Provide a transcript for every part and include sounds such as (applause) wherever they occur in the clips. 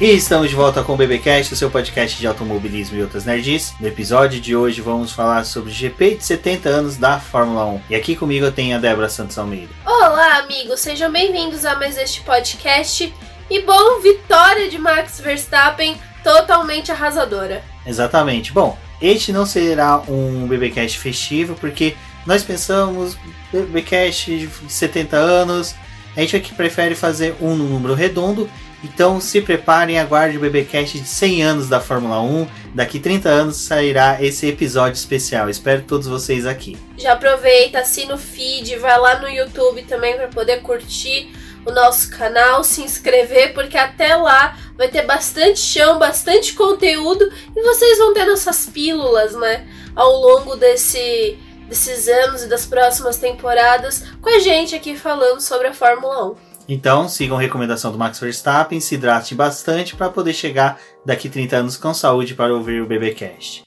E estamos de volta com o BBcast, o seu podcast de automobilismo e outras nerds. No episódio de hoje vamos falar sobre o GP de 70 anos da Fórmula 1. E aqui comigo eu tenho a Débora Santos Almeida. Olá, amigos, sejam bem-vindos a mais este podcast. E bom, vitória de Max Verstappen totalmente arrasadora. Exatamente. Bom, este não será um BBcast festivo porque nós pensamos BBcast de 70 anos, a gente aqui prefere fazer um número redondo então se preparem e aguarde o BBcast de 100 anos da Fórmula 1. Daqui 30 anos sairá esse episódio especial. Espero todos vocês aqui. Já aproveita, assina o feed, vai lá no YouTube também para poder curtir o nosso canal, se inscrever, porque até lá vai ter bastante chão, bastante conteúdo e vocês vão ter nossas pílulas, né? Ao longo desse, desses anos e das próximas temporadas com a gente aqui falando sobre a Fórmula 1. Então, sigam a recomendação do Max Verstappen, se hidrate bastante para poder chegar daqui 30 anos com saúde para ouvir o BBcast.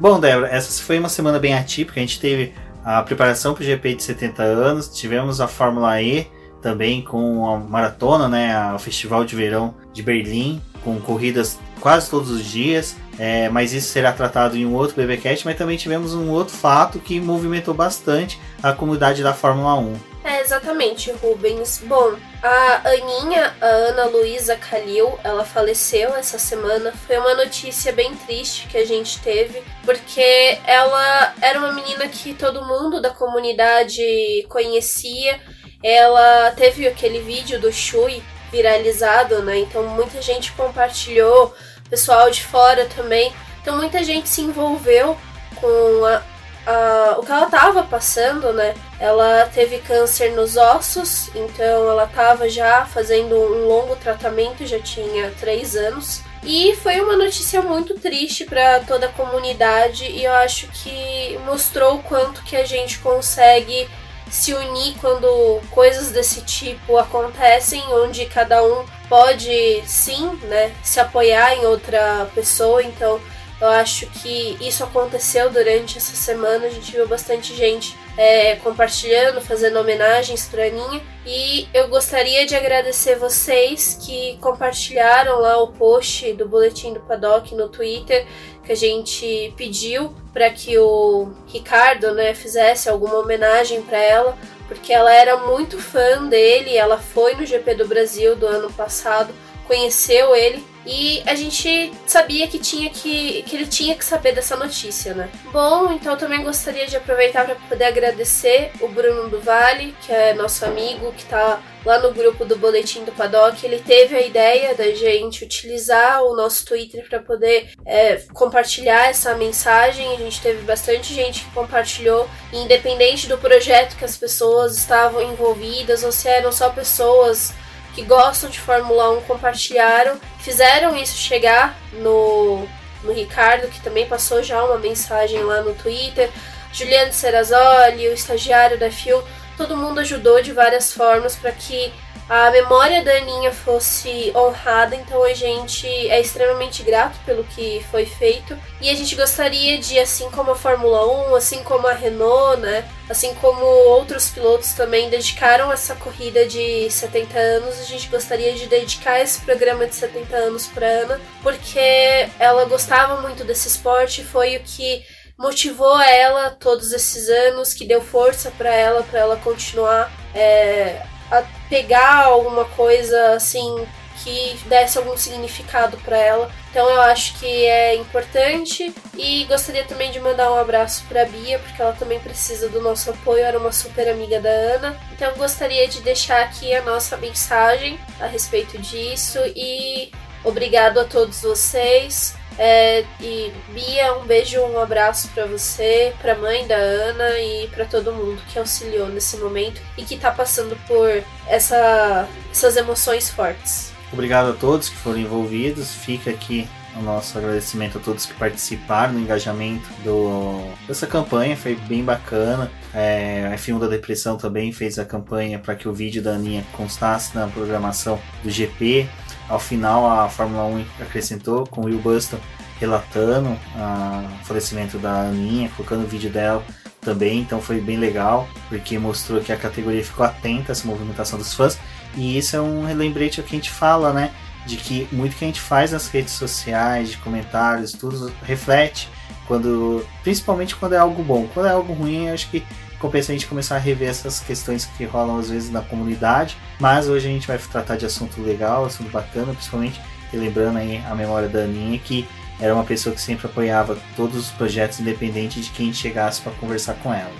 Bom, Débora, essa foi uma semana bem atípica. A gente teve a preparação para o GP de 70 anos, tivemos a Fórmula E também com a maratona, né, o Festival de Verão de Berlim, com corridas quase todos os dias. É, mas isso será tratado em um outro BBcast. Mas também tivemos um outro fato que movimentou bastante a comunidade da Fórmula 1 é, exatamente, Rubens. Bom, a Aninha, a Ana Luísa Calil, ela faleceu essa semana. Foi uma notícia bem triste que a gente teve, porque ela era uma menina que todo mundo da comunidade conhecia. Ela teve aquele vídeo do Shui viralizado, né? Então muita gente compartilhou, pessoal de fora também. Então muita gente se envolveu com a, a, o que ela estava passando, né? Ela teve câncer nos ossos, então ela estava já fazendo um longo tratamento, já tinha três anos. E foi uma notícia muito triste para toda a comunidade e eu acho que mostrou o quanto que a gente consegue se unir quando coisas desse tipo acontecem, onde cada um pode sim, né, se apoiar em outra pessoa. Então, eu acho que isso aconteceu durante essa semana. A gente viu bastante gente é, compartilhando, fazendo homenagens para Aninha. E eu gostaria de agradecer vocês que compartilharam lá o post do Boletim do Paddock no Twitter, que a gente pediu para que o Ricardo né, fizesse alguma homenagem para ela, porque ela era muito fã dele. Ela foi no GP do Brasil do ano passado, conheceu ele e a gente sabia que tinha que, que ele tinha que saber dessa notícia, né? Bom, então também gostaria de aproveitar para poder agradecer o Bruno do Vale, que é nosso amigo, que tá lá no grupo do Boletim do Paddock. Ele teve a ideia da gente utilizar o nosso Twitter para poder é, compartilhar essa mensagem. A gente teve bastante gente que compartilhou, independente do projeto que as pessoas estavam envolvidas ou se eram só pessoas que gostam de Fórmula 1 compartilharam, fizeram isso chegar no, no Ricardo, que também passou já uma mensagem lá no Twitter. Juliano Serrazoli, o estagiário da FIU, todo mundo ajudou de várias formas para que a memória da Aninha fosse honrada, então a gente é extremamente grato pelo que foi feito. E a gente gostaria de, assim como a Fórmula 1, assim como a Renault, né? Assim como outros pilotos também dedicaram essa corrida de 70 anos, a gente gostaria de dedicar esse programa de 70 anos para Ana, porque ela gostava muito desse esporte, foi o que motivou ela todos esses anos, que deu força para ela, para ela continuar é, a pegar alguma coisa assim que desse algum significado para ela. Então eu acho que é importante e gostaria também de mandar um abraço para Bia, porque ela também precisa do nosso apoio, era uma super amiga da Ana. Então eu gostaria de deixar aqui a nossa mensagem a respeito disso e obrigado a todos vocês. É, e Bia, um beijo, um abraço para você, para mãe da Ana e para todo mundo que auxiliou nesse momento e que tá passando por essa, essas emoções fortes. Obrigado a todos que foram envolvidos. Fica aqui o nosso agradecimento a todos que participaram no engajamento do, dessa campanha, foi bem bacana. É, a F1 da Depressão também fez a campanha para que o vídeo da Aninha constasse na programação do GP. Ao final, a Fórmula 1 acrescentou com o Will Buston relatando o falecimento da Aninha, colocando o vídeo dela também, então foi bem legal, porque mostrou que a categoria ficou atenta a essa movimentação dos fãs. E isso é um lembrete ao que a gente fala, né? De que muito que a gente faz nas redes sociais, de comentários, tudo reflete quando, principalmente quando é algo bom. Quando é algo ruim, acho que compensa a gente começar a rever essas questões que rolam às vezes na comunidade. Mas hoje a gente vai tratar de assunto legal, assunto bacana, principalmente lembrando aí a memória da Aninha que era uma pessoa que sempre apoiava todos os projetos independente de quem chegasse para conversar com ela.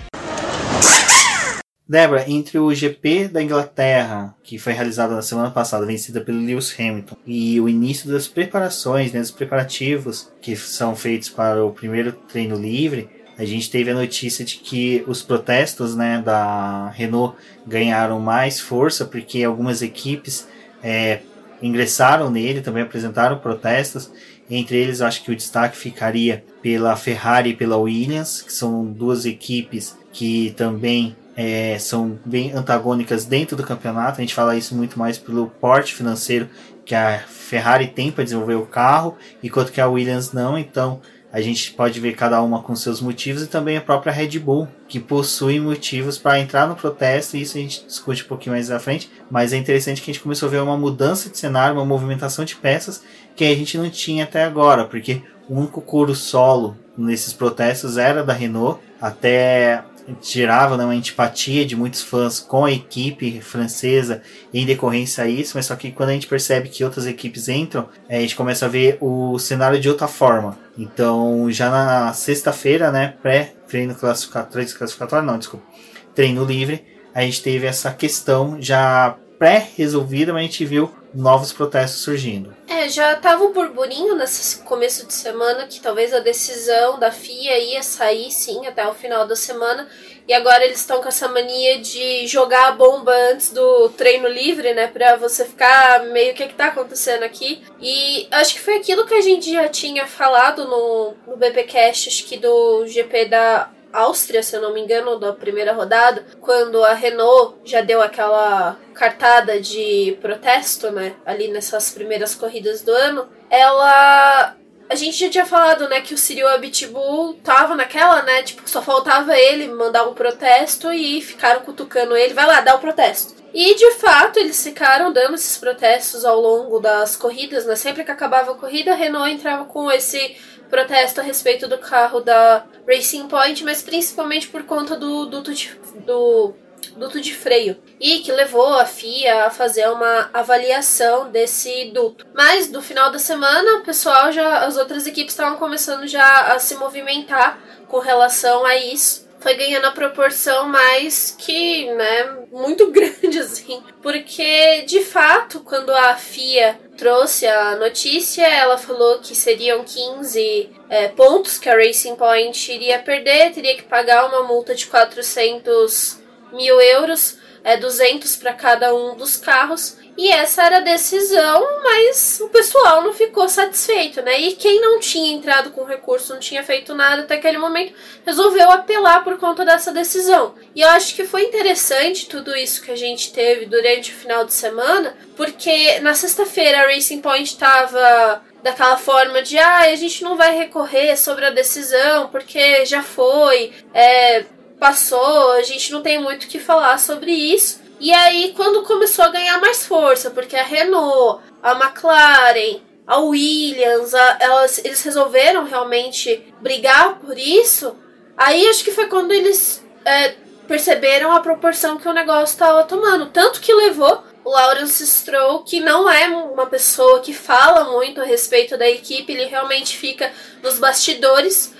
Débora, entre o GP da Inglaterra, que foi realizado na semana passada, vencida pelo Lewis Hamilton, e o início das preparações, né, dos preparativos que são feitos para o primeiro treino livre, a gente teve a notícia de que os protestos né, da Renault ganharam mais força porque algumas equipes é, ingressaram nele, também apresentaram protestos. Entre eles, acho que o destaque ficaria pela Ferrari e pela Williams, que são duas equipes que também é, são bem antagônicas dentro do campeonato. A gente fala isso muito mais pelo porte financeiro que a Ferrari tem para desenvolver o carro, enquanto que a Williams não. Então, a gente pode ver cada uma com seus motivos e também a própria Red Bull, que possui motivos para entrar no protesto, e isso a gente discute um pouquinho mais à frente, mas é interessante que a gente começou a ver uma mudança de cenário, uma movimentação de peças que a gente não tinha até agora, porque o único coro solo nesses protestos era da Renault, até gerava né, uma antipatia de muitos fãs com a equipe francesa em decorrência a isso, mas só que quando a gente percebe que outras equipes entram, a gente começa a ver o cenário de outra forma. Então, já na sexta-feira, né, pré-treino classificatório, classificatório, não, desculpa, treino livre, a gente teve essa questão já pré-resolvida, mas a gente viu novos protestos surgindo. É, já tava um burburinho nesse começo de semana que talvez a decisão da FIA ia sair sim até o final da semana. E agora eles estão com essa mania de jogar a bomba antes do treino livre, né? Pra você ficar meio o que, que tá acontecendo aqui. E acho que foi aquilo que a gente já tinha falado no, no BPcast, acho que do GP da Áustria, se eu não me engano, da primeira rodada, quando a Renault já deu aquela cartada de protesto, né, ali nessas primeiras corridas do ano, ela a gente já tinha falado, né, que o Cyril Abitbull tava naquela, né, tipo, só faltava ele mandar um protesto e ficaram cutucando ele, vai lá, dá o protesto. E de fato, eles ficaram dando esses protestos ao longo das corridas, né? Sempre que acabava a corrida, a Renault entrava com esse protesto a respeito do carro da Racing Point, mas principalmente por conta do duto de, do duto de freio e que levou a FIA a fazer uma avaliação desse duto. Mas no final da semana, o pessoal já as outras equipes estavam começando já a se movimentar com relação a isso foi ganhando a proporção mais que, né, muito (laughs) grande assim. Porque, de fato, quando a FIA trouxe a notícia, ela falou que seriam 15 é, pontos que a Racing Point iria perder, teria que pagar uma multa de 400 mil euros, é, 200 para cada um dos carros. E essa era a decisão, mas o pessoal não ficou satisfeito, né? E quem não tinha entrado com recurso, não tinha feito nada até aquele momento, resolveu apelar por conta dessa decisão. E eu acho que foi interessante tudo isso que a gente teve durante o final de semana, porque na sexta-feira a Racing Point estava daquela forma de ah, a gente não vai recorrer sobre a decisão porque já foi, é, passou, a gente não tem muito o que falar sobre isso. E aí, quando começou a ganhar mais força, porque a Renault, a McLaren, a Williams, a, elas, eles resolveram realmente brigar por isso, aí acho que foi quando eles é, perceberam a proporção que o negócio estava tomando. Tanto que levou o Lawrence Stroll, que não é uma pessoa que fala muito a respeito da equipe, ele realmente fica nos bastidores.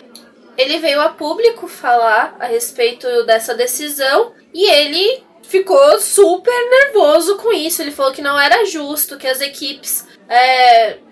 Ele veio a público falar a respeito dessa decisão e ele ficou super nervoso com isso. Ele falou que não era justo, que as equipes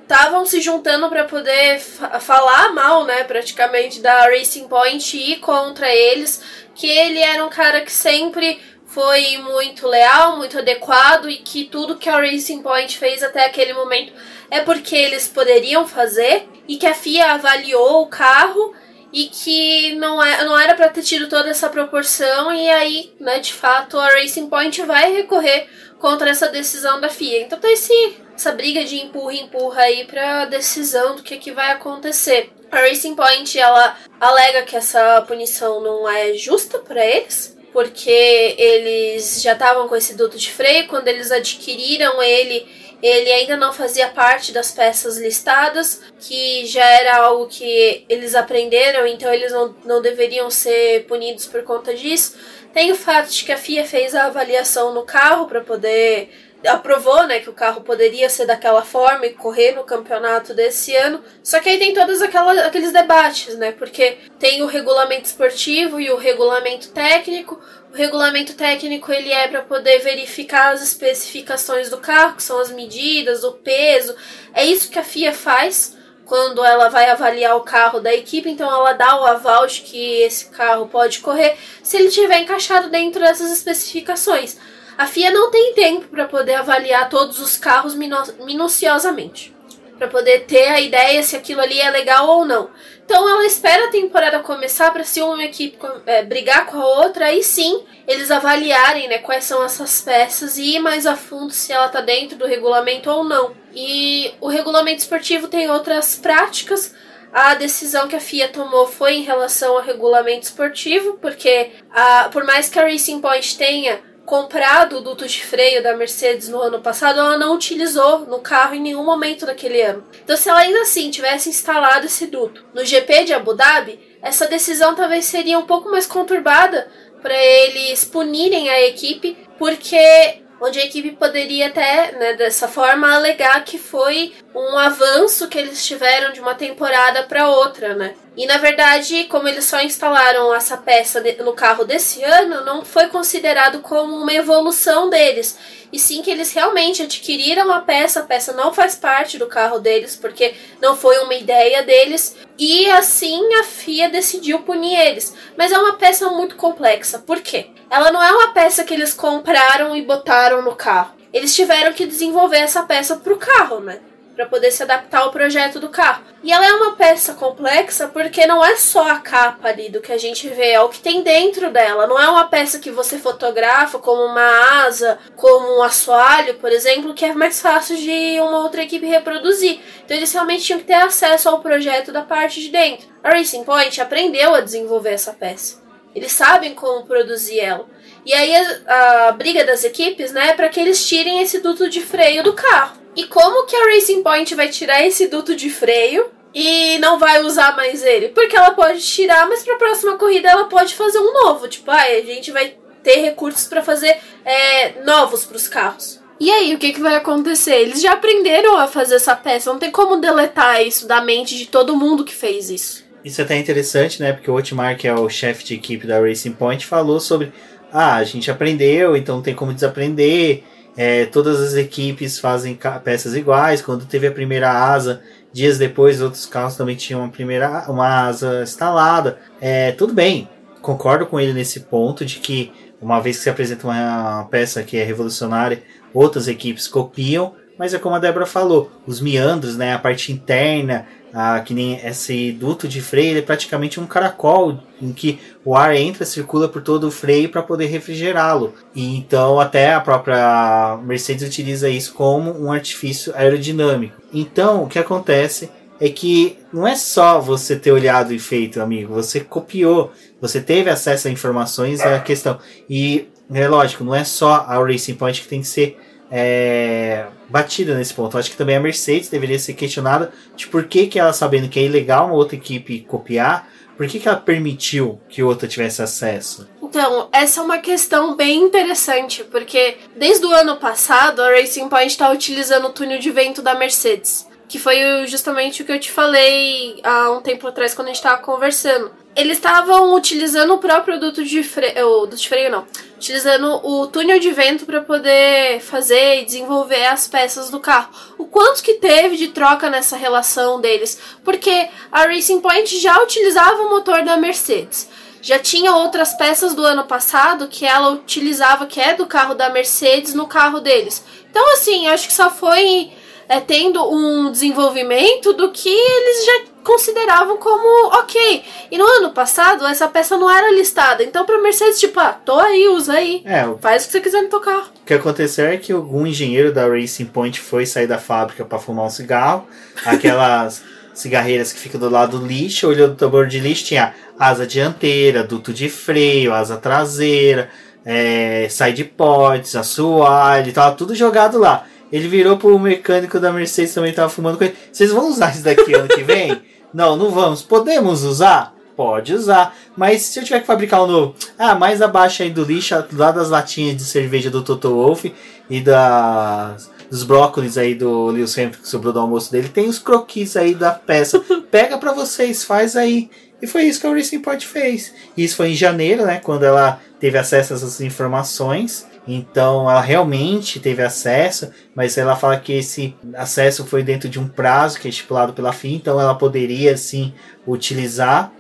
estavam é, se juntando para poder falar mal, né, praticamente, da Racing Point e contra eles. Que ele era um cara que sempre foi muito leal, muito adequado e que tudo que a Racing Point fez até aquele momento é porque eles poderiam fazer e que a FIA avaliou o carro e que não, é, não era para ter tido toda essa proporção e aí, né, de fato, a Racing Point vai recorrer contra essa decisão da FIA. Então tá esse, essa briga de empurra empurra aí para decisão do que, que vai acontecer. A Racing Point ela alega que essa punição não é justa para eles, porque eles já estavam com esse duto de freio. Quando eles adquiriram ele, ele ainda não fazia parte das peças listadas, que já era algo que eles aprenderam, então eles não, não deveriam ser punidos por conta disso. Tem o fato de que a FIA fez a avaliação no carro para poder aprovou, né, que o carro poderia ser daquela forma e correr no campeonato desse ano. Só que aí tem todos aqueles debates, né? Porque tem o regulamento esportivo e o regulamento técnico. O regulamento técnico ele é para poder verificar as especificações do carro, que são as medidas, o peso. É isso que a FIA faz quando ela vai avaliar o carro da equipe, então ela dá o aval de que esse carro pode correr se ele estiver encaixado dentro dessas especificações. A FIA não tem tempo para poder avaliar todos os carros minuciosamente, para poder ter a ideia se aquilo ali é legal ou não. Então ela espera a temporada começar para se uma equipe é, brigar com a outra, aí sim eles avaliarem né, quais são essas peças e ir mais a fundo se ela está dentro do regulamento ou não. E o regulamento esportivo tem outras práticas. A decisão que a FIA tomou foi em relação ao regulamento esportivo, porque a, por mais que a Racing Point tenha comprado o duto de freio da Mercedes no ano passado, ela não utilizou no carro em nenhum momento daquele ano. Então, se ela ainda assim tivesse instalado esse duto no GP de Abu Dhabi, essa decisão talvez seria um pouco mais conturbada para eles punirem a equipe, porque onde a equipe poderia até, né, dessa forma, alegar que foi um avanço que eles tiveram de uma temporada para outra, né? E na verdade, como eles só instalaram essa peça no carro desse ano, não foi considerado como uma evolução deles. E sim que eles realmente adquiriram a peça, a peça não faz parte do carro deles, porque não foi uma ideia deles. E assim a FIA decidiu punir eles. Mas é uma peça muito complexa. Por quê? Ela não é uma peça que eles compraram e botaram no carro. Eles tiveram que desenvolver essa peça para o carro, né? Para poder se adaptar ao projeto do carro. E ela é uma peça complexa porque não é só a capa ali do que a gente vê, é o que tem dentro dela. Não é uma peça que você fotografa como uma asa, como um assoalho, por exemplo, que é mais fácil de uma outra equipe reproduzir. Então eles realmente tinham que ter acesso ao projeto da parte de dentro. A Racing Point aprendeu a desenvolver essa peça. Eles sabem como produzir ela. E aí a, a briga das equipes, né, é para que eles tirem esse duto de freio do carro. E como que a Racing Point vai tirar esse duto de freio e não vai usar mais ele? Porque ela pode tirar, mas para a próxima corrida ela pode fazer um novo. Tipo, ah, a gente vai ter recursos para fazer é, novos para os carros. E aí, o que, que vai acontecer? Eles já aprenderam a fazer essa peça, não tem como deletar isso da mente de todo mundo que fez isso. Isso é até interessante, né? Porque o Otmar, que é o chefe de equipe da Racing Point, falou sobre: ah, a gente aprendeu, então não tem como desaprender. É, todas as equipes fazem peças iguais. Quando teve a primeira asa, dias depois outros carros também tinham uma primeira uma asa instalada. É, tudo bem, concordo com ele nesse ponto de que uma vez que se apresenta uma peça que é revolucionária, outras equipes copiam. Mas é como a Débora falou, os meandros, né, a parte interna, ah, que nem esse duto de freio, é praticamente um caracol em que o ar entra, circula por todo o freio para poder refrigerá-lo. Então até a própria Mercedes utiliza isso como um artifício aerodinâmico. Então o que acontece é que não é só você ter olhado e feito, amigo, você copiou, você teve acesso a informações, é a questão. E é lógico, não é só a Racing Point que tem que ser é, batida nesse ponto. Eu acho que também a Mercedes deveria ser questionada de por que, que ela, sabendo que é ilegal uma outra equipe copiar, por que, que ela permitiu que outra tivesse acesso? Então, essa é uma questão bem interessante, porque desde o ano passado a Racing Point está utilizando o túnel de vento da Mercedes, que foi justamente o que eu te falei há um tempo atrás quando a gente estava conversando eles estavam utilizando o próprio duto de freio, duto de freio não, utilizando o túnel de vento para poder fazer e desenvolver as peças do carro. O quanto que teve de troca nessa relação deles? Porque a Racing Point já utilizava o motor da Mercedes. Já tinha outras peças do ano passado que ela utilizava, que é do carro da Mercedes, no carro deles. Então, assim, acho que só foi é, tendo um desenvolvimento do que eles já consideravam como ok. E no ano passado, essa peça não era listada. Então, pra Mercedes, tipo, ah, tô aí, usa aí. É, Faz o que você quiser no teu carro. O que aconteceu é que algum engenheiro da Racing Point foi sair da fábrica para fumar um cigarro. Aquelas. (laughs) cigarreiras que ficam do lado do lixo, olhando o tambor de lixo, tinha asa dianteira, duto de freio, asa traseira, é, side pods, assoalho, tava tudo jogado lá. Ele virou pro mecânico da Mercedes também tava fumando com ele. Vocês vão usar isso daqui ano que vem? (laughs) não, não vamos. Podemos usar? Pode usar. Mas se eu tiver que fabricar um novo, ah, mais abaixo aí do lixo, lá das latinhas de cerveja do Toto Wolff e das, dos brócolis aí do Lewis Hamilton que sobrou do almoço dele, tem os croquis aí da peça. (laughs) Pega para vocês, faz aí. E foi isso que a Racing Point fez. Isso foi em janeiro, né? Quando ela teve acesso a essas informações. Então ela realmente teve acesso, mas ela fala que esse acesso foi dentro de um prazo que é estipulado pela FIA, então ela poderia sim utilizar.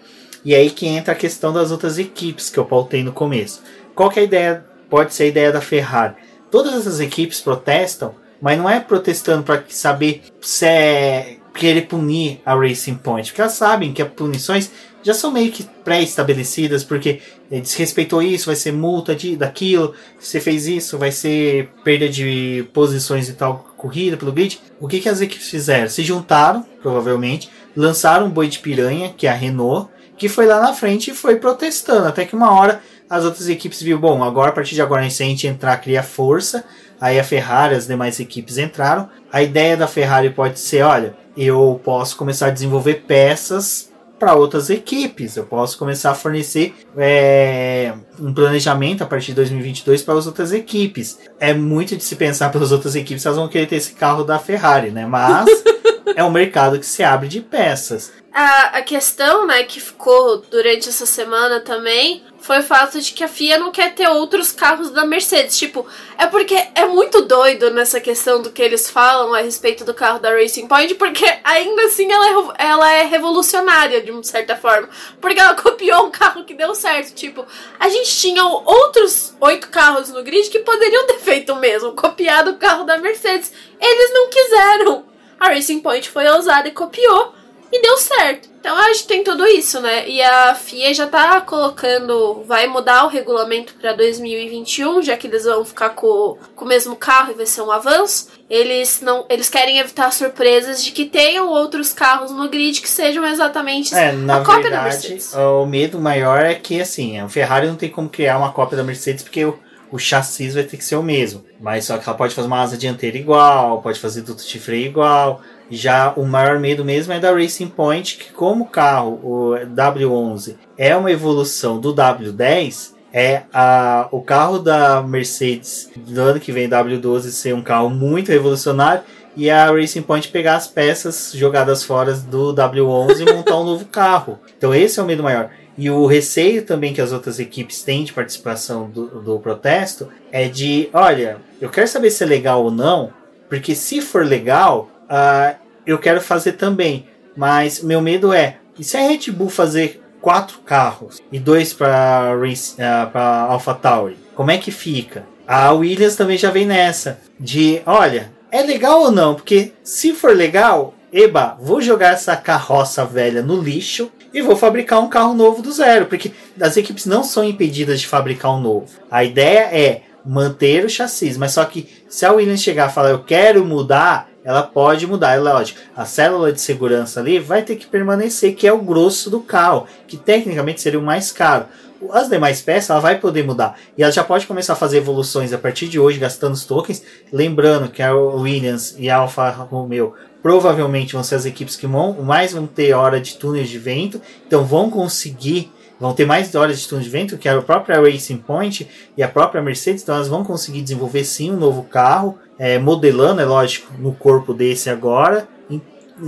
E aí que entra a questão das outras equipes que eu pautei no começo. Qual que é a ideia? Pode ser a ideia da Ferrari. Todas essas equipes protestam, mas não é protestando para saber se é querer punir a Racing Point, porque elas sabem que as punições já são meio que pré-estabelecidas, porque desrespeitou isso, vai ser multa de, daquilo, você fez isso, vai ser perda de posições e tal corrida pelo grid. O que, que as equipes fizeram? Se juntaram, provavelmente, lançaram um boi de piranha, que é a Renault, que foi lá na frente e foi protestando. Até que uma hora as outras equipes viram, bom, agora a partir de agora se a gente entrar, cria força. Aí a Ferrari, as demais equipes entraram. A ideia da Ferrari pode ser, olha, eu posso começar a desenvolver peças para outras equipes. Eu posso começar a fornecer é, um planejamento a partir de 2022 para as outras equipes. É muito de se pensar pelas outras equipes, elas vão querer ter esse carro da Ferrari, né? Mas (laughs) é um mercado que se abre de peças. A, a questão, né, que ficou durante essa semana também foi o fato de que a FIA não quer ter outros carros da Mercedes. Tipo, é porque é muito doido nessa questão do que eles falam a respeito do carro da Racing Point, porque ainda assim ela é, ela é revolucionária de uma certa forma. Porque ela (laughs) copiou um carro que deu certo. Tipo, a gente tinha outros oito carros no grid que poderiam ter feito o mesmo, copiado o carro da Mercedes. Eles não quiseram. A Racing Point foi ousada e copiou e deu certo. Então acho que tem tudo isso, né? E a FIA já tá colocando, vai mudar o regulamento para 2021, já que eles vão ficar com, com o mesmo carro e vai ser um avanço. Eles não, eles querem evitar surpresas de que tenham outros carros no grid que sejam exatamente é, na a cópia verdade, da Mercedes. O medo maior é que assim, a Ferrari não tem como criar uma cópia da Mercedes porque o o chassi vai ter que ser o mesmo. Mas só que ela pode fazer uma asa dianteira igual, pode fazer duto de freio igual. Já o maior medo mesmo é da Racing Point, que como o carro, o W11, é uma evolução do W10, é a, o carro da Mercedes do ano que vem, W12, ser um carro muito revolucionário e a Racing Point pegar as peças jogadas fora do W11 e montar um (laughs) novo carro. Então esse é o medo maior. E o receio também que as outras equipes têm de participação do, do protesto é de, olha, eu quero saber se é legal ou não, porque se for legal, uh, eu quero fazer também. Mas meu medo é, e se a Red Bull fazer quatro carros e dois para uh, AlphaTauri, como é que fica? A Williams também já vem nessa de, olha, é legal ou não? Porque se for legal, eba, vou jogar essa carroça velha no lixo e vou fabricar um carro novo do zero, porque as equipes não são impedidas de fabricar um novo. A ideia é manter o chassi, mas só que se a Williams chegar e falar eu quero mudar, ela pode mudar, é lógico. A célula de segurança ali vai ter que permanecer, que é o grosso do carro, que tecnicamente seria o mais caro. As demais peças ela vai poder mudar. E ela já pode começar a fazer evoluções a partir de hoje, gastando os tokens. Lembrando que a Williams e a Alfa Romeo provavelmente vão ser as equipes que vão, mais vão ter hora de túneis de vento, então vão conseguir, vão ter mais horas de túnel de vento que a própria Racing Point e a própria Mercedes, então elas vão conseguir desenvolver sim um novo carro, é, modelando, é lógico, no corpo desse agora.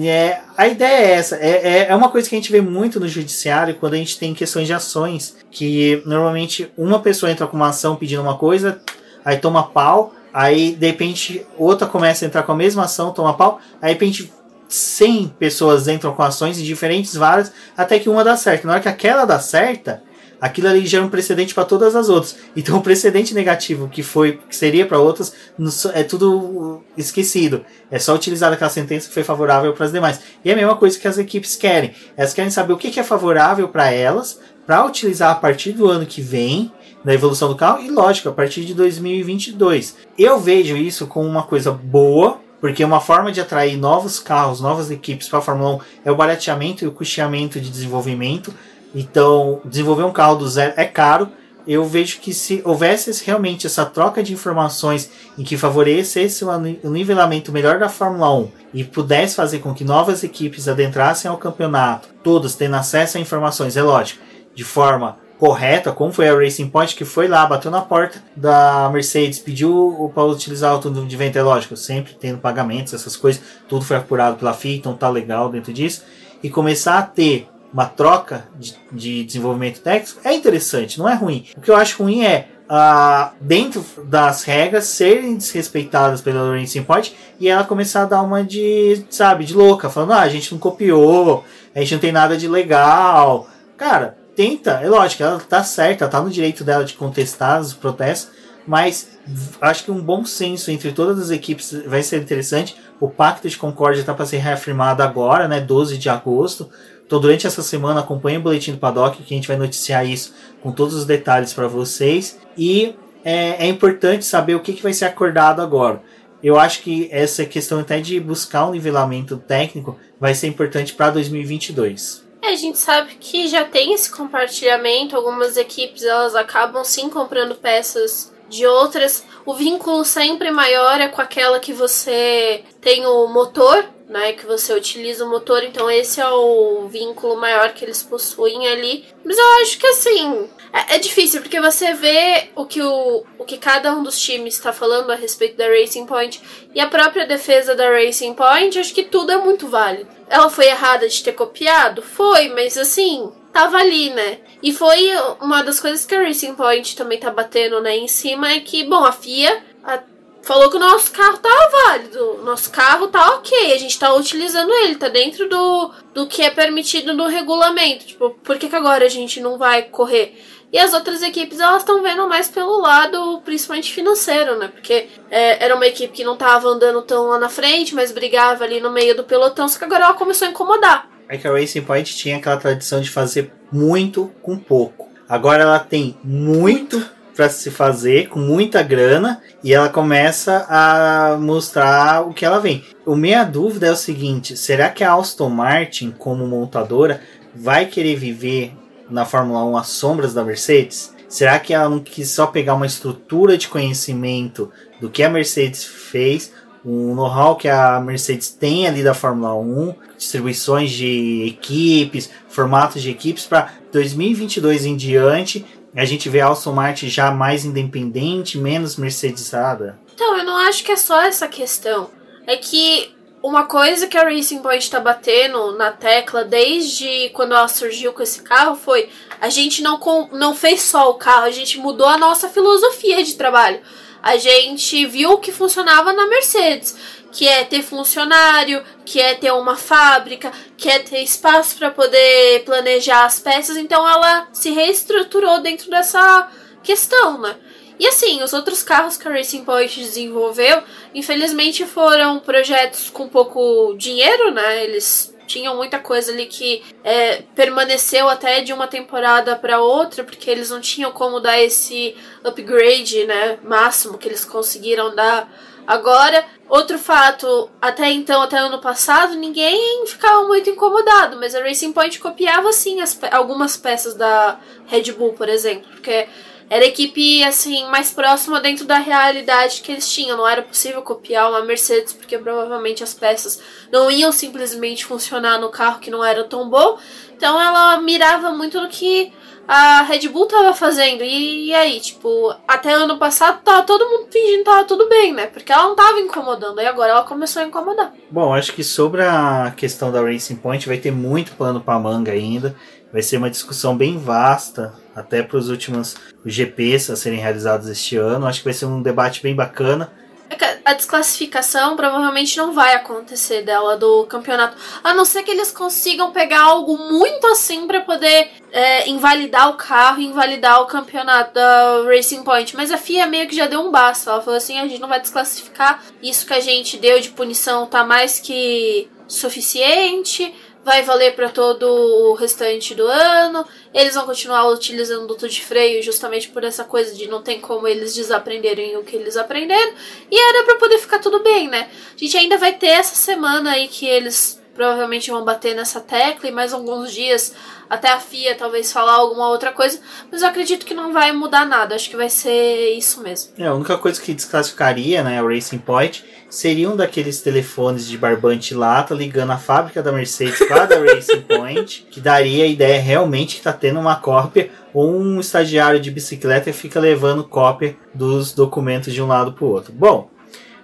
É, a ideia é essa, é, é, é uma coisa que a gente vê muito no judiciário quando a gente tem questões de ações, que normalmente uma pessoa entra com uma ação pedindo uma coisa, aí toma pau, Aí, de repente, outra começa a entrar com a mesma ação, toma pau. Aí, de repente, 100 pessoas entram com ações em diferentes várias, até que uma dá certo. Na hora que aquela dá certa, aquilo ali gera um precedente para todas as outras. Então, o precedente negativo que foi que seria para outras é tudo esquecido. É só utilizar aquela sentença que foi favorável para as demais. E é a mesma coisa que as equipes querem. Elas querem saber o que é favorável para elas, para utilizar a partir do ano que vem da evolução do carro e, lógico, a partir de 2022. Eu vejo isso como uma coisa boa, porque uma forma de atrair novos carros, novas equipes para a Fórmula 1 é o barateamento e o custeamento de desenvolvimento. Então, desenvolver um carro do zero é caro. Eu vejo que se houvesse realmente essa troca de informações em que favorecesse o nivelamento melhor da Fórmula 1 e pudesse fazer com que novas equipes adentrassem ao campeonato, todas tendo acesso a informações, é lógico, de forma correta, como foi a Racing Point, que foi lá, bateu na porta da Mercedes, pediu para utilizar o túnel de vento, é lógico, sempre tendo pagamentos, essas coisas, tudo foi apurado pela FIA, então tá legal dentro disso, e começar a ter uma troca de, de desenvolvimento técnico é interessante, não é ruim. O que eu acho ruim é Uh, dentro das regras serem desrespeitadas pela Racing Point e ela começar a dar uma de, sabe, de louca, falando, ah, a gente não copiou, a gente não tem nada de legal. Cara, tenta, é lógico, ela tá certa, tá no direito dela de contestar os protestos, mas acho que um bom senso entre todas as equipes vai ser interessante. O Pacto de Concórdia está para ser reafirmado agora, né, 12 de agosto. Então, durante essa semana, acompanhe o Boletim do Paddock, que a gente vai noticiar isso com todos os detalhes para vocês. E é, é, importante saber o que, que vai ser acordado agora. Eu acho que essa questão até de buscar um nivelamento técnico vai ser importante para 2022. É, a gente sabe que já tem esse compartilhamento, algumas equipes elas acabam sim comprando peças de outras. O vínculo sempre maior é com aquela que você tem o motor, né, que você utiliza o motor, então esse é o vínculo maior que eles possuem ali. Mas eu acho que assim, é, é difícil, porque você vê o que, o, o que cada um dos times está falando a respeito da Racing Point e a própria defesa da Racing Point, acho que tudo é muito válido. Ela foi errada de ter copiado? Foi, mas assim, tava ali, né? E foi uma das coisas que a Racing Point também tá batendo, né, em cima, é que, bom, a FIA a falou que o nosso carro tá válido, nosso carro tá ok, a gente tá utilizando ele, tá dentro do, do que é permitido no regulamento. Tipo, por que, que agora a gente não vai correr? E as outras equipes, elas estão vendo mais pelo lado, principalmente financeiro, né? Porque é, era uma equipe que não tava andando tão lá na frente, mas brigava ali no meio do pelotão, só que agora ela começou a incomodar. É que a Racing Point tinha aquela tradição de fazer muito com pouco. Agora ela tem muito para se fazer com muita grana e ela começa a mostrar o que ela vem. O minha dúvida é o seguinte: será que a Aston Martin, como montadora, vai querer viver na Fórmula 1 às sombras da Mercedes? Será que ela não quis só pegar uma estrutura de conhecimento do que a Mercedes fez, o know-how que a Mercedes tem ali da Fórmula 1, distribuições de equipes, formatos de equipes para 2022 em diante a gente vê a Aston Martin já mais independente, menos mercedesada? Então, eu não acho que é só essa questão. É que uma coisa que a Racing Point está batendo na tecla desde quando ela surgiu com esse carro foi a gente não, não fez só o carro, a gente mudou a nossa filosofia de trabalho. A gente viu o que funcionava na Mercedes que é ter funcionário, que é ter uma fábrica, que é ter espaço para poder planejar as peças. Então ela se reestruturou dentro dessa questão, né? E assim, os outros carros que a Racing Point desenvolveu, infelizmente foram projetos com pouco dinheiro, né? Eles tinham muita coisa ali que é, permaneceu até de uma temporada para outra, porque eles não tinham como dar esse upgrade, né, máximo que eles conseguiram dar Agora, outro fato, até então, até ano passado, ninguém ficava muito incomodado, mas a Racing Point copiava sim as, algumas peças da Red Bull, por exemplo, porque era a equipe assim mais próxima dentro da realidade que eles tinham. Não era possível copiar uma Mercedes porque provavelmente as peças não iam simplesmente funcionar no carro que não era tão bom. Então ela mirava muito no que a Red Bull tava fazendo. E, e, aí, tipo, até ano passado tava todo mundo fingindo que tava tudo bem, né? Porque ela não tava incomodando. E agora ela começou a incomodar. Bom, acho que sobre a questão da Racing Point vai ter muito plano pra manga ainda. Vai ser uma discussão bem vasta, até para os últimos GPs a serem realizados este ano. Acho que vai ser um debate bem bacana. É a desclassificação provavelmente não vai acontecer dela do campeonato. A não ser que eles consigam pegar algo muito assim para poder é, invalidar o carro invalidar o campeonato da Racing Point. Mas a FIA meio que já deu um basta. Ela falou assim: a gente não vai desclassificar. Isso que a gente deu de punição tá mais que suficiente vai valer para todo o restante do ano. Eles vão continuar utilizando o duto de freio justamente por essa coisa de não tem como eles desaprenderem o que eles aprenderam. E era para poder ficar tudo bem, né? A gente ainda vai ter essa semana aí que eles provavelmente vão bater nessa tecla e mais alguns dias até a FIA talvez falar alguma outra coisa, mas eu acredito que não vai mudar nada, acho que vai ser isso mesmo. É, a única coisa que desclassificaria, né, o Racing Point, seria um daqueles telefones de barbante lata ligando a fábrica da Mercedes para a da Racing (laughs) Point, que daria a ideia realmente que está tendo uma cópia ou um estagiário de bicicleta fica levando cópia dos documentos de um lado para o outro. Bom,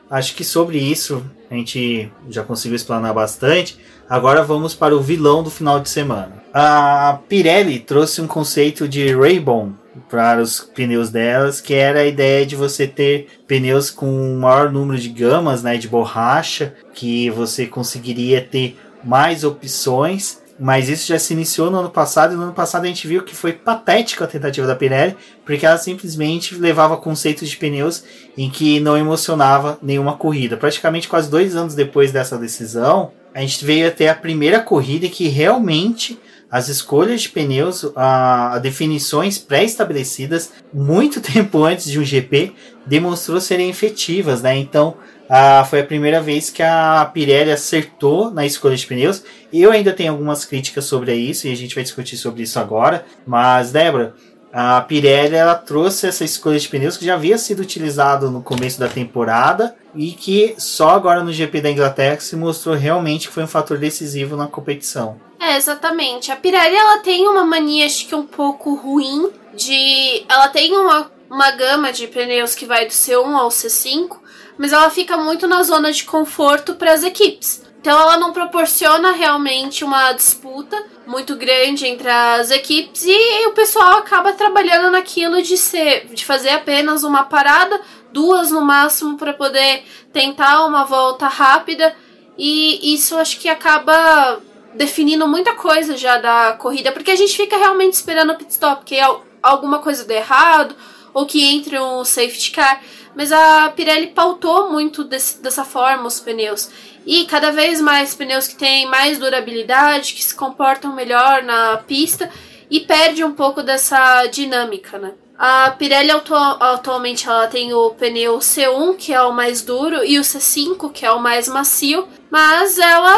acho que sobre isso a gente já conseguiu explanar bastante. Agora vamos para o vilão do final de semana. A Pirelli trouxe um conceito de Raybon para os pneus delas, que era a ideia de você ter pneus com um maior número de gamas, né, de borracha, que você conseguiria ter mais opções. Mas isso já se iniciou no ano passado, e no ano passado a gente viu que foi patética a tentativa da Pirelli, porque ela simplesmente levava conceitos de pneus em que não emocionava nenhuma corrida. Praticamente quase dois anos depois dessa decisão, a gente veio até a primeira corrida que realmente as escolhas de pneus, a, definições pré-estabelecidas muito (laughs) tempo antes de um GP demonstrou serem efetivas, né? Então a, foi a primeira vez que a Pirelli acertou na escolha de pneus. Eu ainda tenho algumas críticas sobre isso e a gente vai discutir sobre isso agora. Mas Débora, a Pirelli ela trouxe essa escolha de pneus que já havia sido utilizado no começo da temporada e que só agora no GP da Inglaterra se mostrou realmente que foi um fator decisivo na competição. É, exatamente. A Pirelli ela tem uma mania acho que um pouco ruim de ela tem uma, uma gama de pneus que vai do C1 ao C5, mas ela fica muito na zona de conforto para as equipes. Então ela não proporciona realmente uma disputa muito grande entre as equipes e o pessoal acaba trabalhando naquilo de ser de fazer apenas uma parada, duas no máximo para poder tentar uma volta rápida e isso acho que acaba definindo muita coisa já da corrida, porque a gente fica realmente esperando o pit stop, que alguma coisa dê errado ou que entre um safety car, mas a Pirelli pautou muito desse, dessa forma os pneus. E cada vez mais pneus que têm mais durabilidade, que se comportam melhor na pista e perde um pouco dessa dinâmica, né? A Pirelli atu atualmente ela tem o pneu C1, que é o mais duro, e o C5, que é o mais macio, mas ela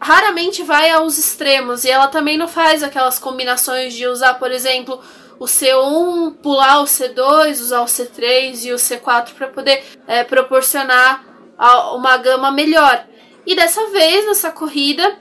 raramente vai aos extremos e ela também não faz aquelas combinações de usar, por exemplo, o C1, pular o C2, usar o C3 e o C4 para poder é, proporcionar uma gama melhor. E dessa vez, nessa corrida,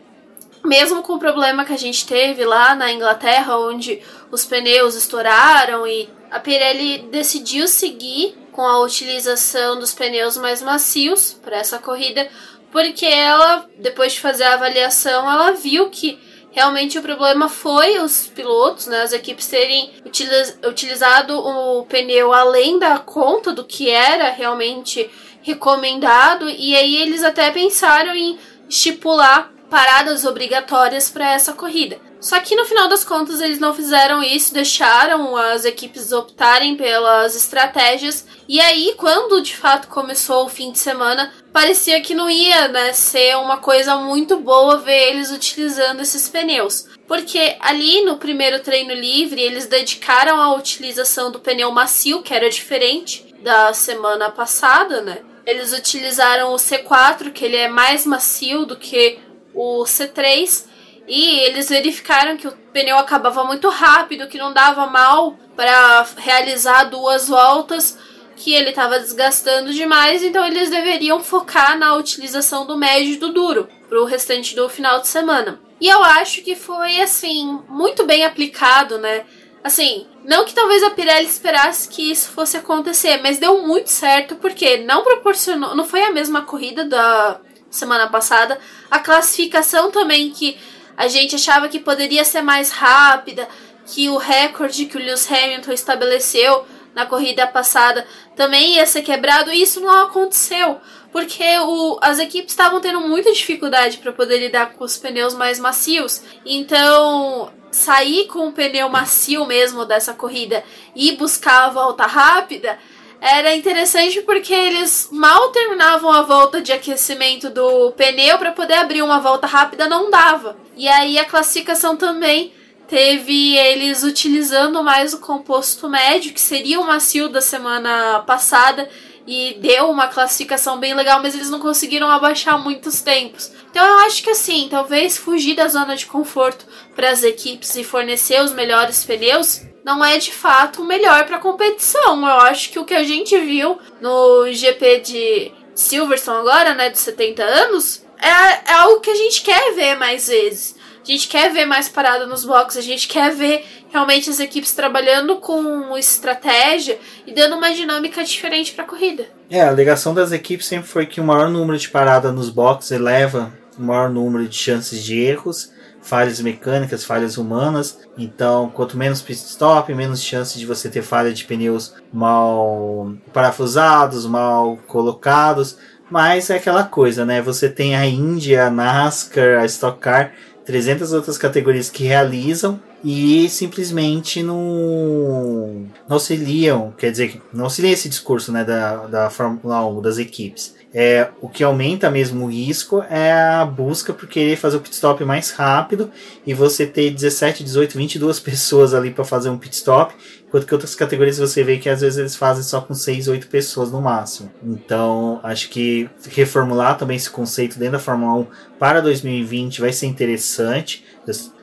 mesmo com o problema que a gente teve lá na Inglaterra, onde os pneus estouraram e a Pirelli decidiu seguir com a utilização dos pneus mais macios para essa corrida, porque ela, depois de fazer a avaliação, ela viu que realmente o problema foi os pilotos, né, as equipes terem utiliz utilizado o pneu além da conta do que era realmente recomendado. E aí eles até pensaram em estipular paradas obrigatórias para essa corrida. Só que no final das contas eles não fizeram isso, deixaram as equipes optarem pelas estratégias. E aí, quando de fato começou o fim de semana, parecia que não ia né, ser uma coisa muito boa ver eles utilizando esses pneus. Porque ali no primeiro treino livre eles dedicaram a utilização do pneu macio, que era diferente da semana passada, né? Eles utilizaram o C4, que ele é mais macio do que o C3, e eles verificaram que o pneu acabava muito rápido, que não dava mal para realizar duas voltas, que ele estava desgastando demais, então eles deveriam focar na utilização do médio e do duro para o restante do final de semana. E eu acho que foi assim muito bem aplicado, né? Assim, não que talvez a Pirelli esperasse que isso fosse acontecer, mas deu muito certo porque não proporcionou, não foi a mesma corrida da semana passada, a classificação também que a gente achava que poderia ser mais rápida, que o recorde que o Lewis Hamilton estabeleceu na corrida passada também ia ser quebrado, e isso não aconteceu, porque o, as equipes estavam tendo muita dificuldade para poder lidar com os pneus mais macios. Então, sair com o pneu macio mesmo dessa corrida e buscar a volta rápida era interessante porque eles mal terminavam a volta de aquecimento do pneu para poder abrir uma volta rápida, não dava. E aí a classificação também teve eles utilizando mais o composto médio, que seria o macio da semana passada, e deu uma classificação bem legal, mas eles não conseguiram abaixar muitos tempos. Então eu acho que assim, talvez fugir da zona de conforto para as equipes e fornecer os melhores pneus não é de fato o melhor para competição. Eu acho que o que a gente viu no GP de Silverstone agora, né, de 70 anos, é, é algo que a gente quer ver mais vezes. A gente quer ver mais parada nos boxes, a gente quer ver realmente as equipes trabalhando com estratégia e dando uma dinâmica diferente para a corrida. É, a alegação das equipes sempre foi que o maior número de parada nos boxes eleva o maior número de chances de erros, falhas mecânicas, falhas humanas. Então, quanto menos pit stop, menos chance de você ter falha de pneus mal parafusados, mal colocados. Mas é aquela coisa, né? Você tem a Índia, a NASCAR, a Stock Car 300 outras categorias que realizam e simplesmente não, não auxiliam, quer dizer, não auxilia esse discurso né, da, da Fórmula 1, das equipes. É, o que aumenta mesmo o risco é a busca por querer fazer o pit stop mais rápido e você ter 17, 18, 22 pessoas ali para fazer um pit stop Enquanto que outras categorias você vê que às vezes eles fazem só com 6, 8 pessoas no máximo. Então, acho que reformular também esse conceito dentro da Fórmula 1 para 2020 vai ser interessante.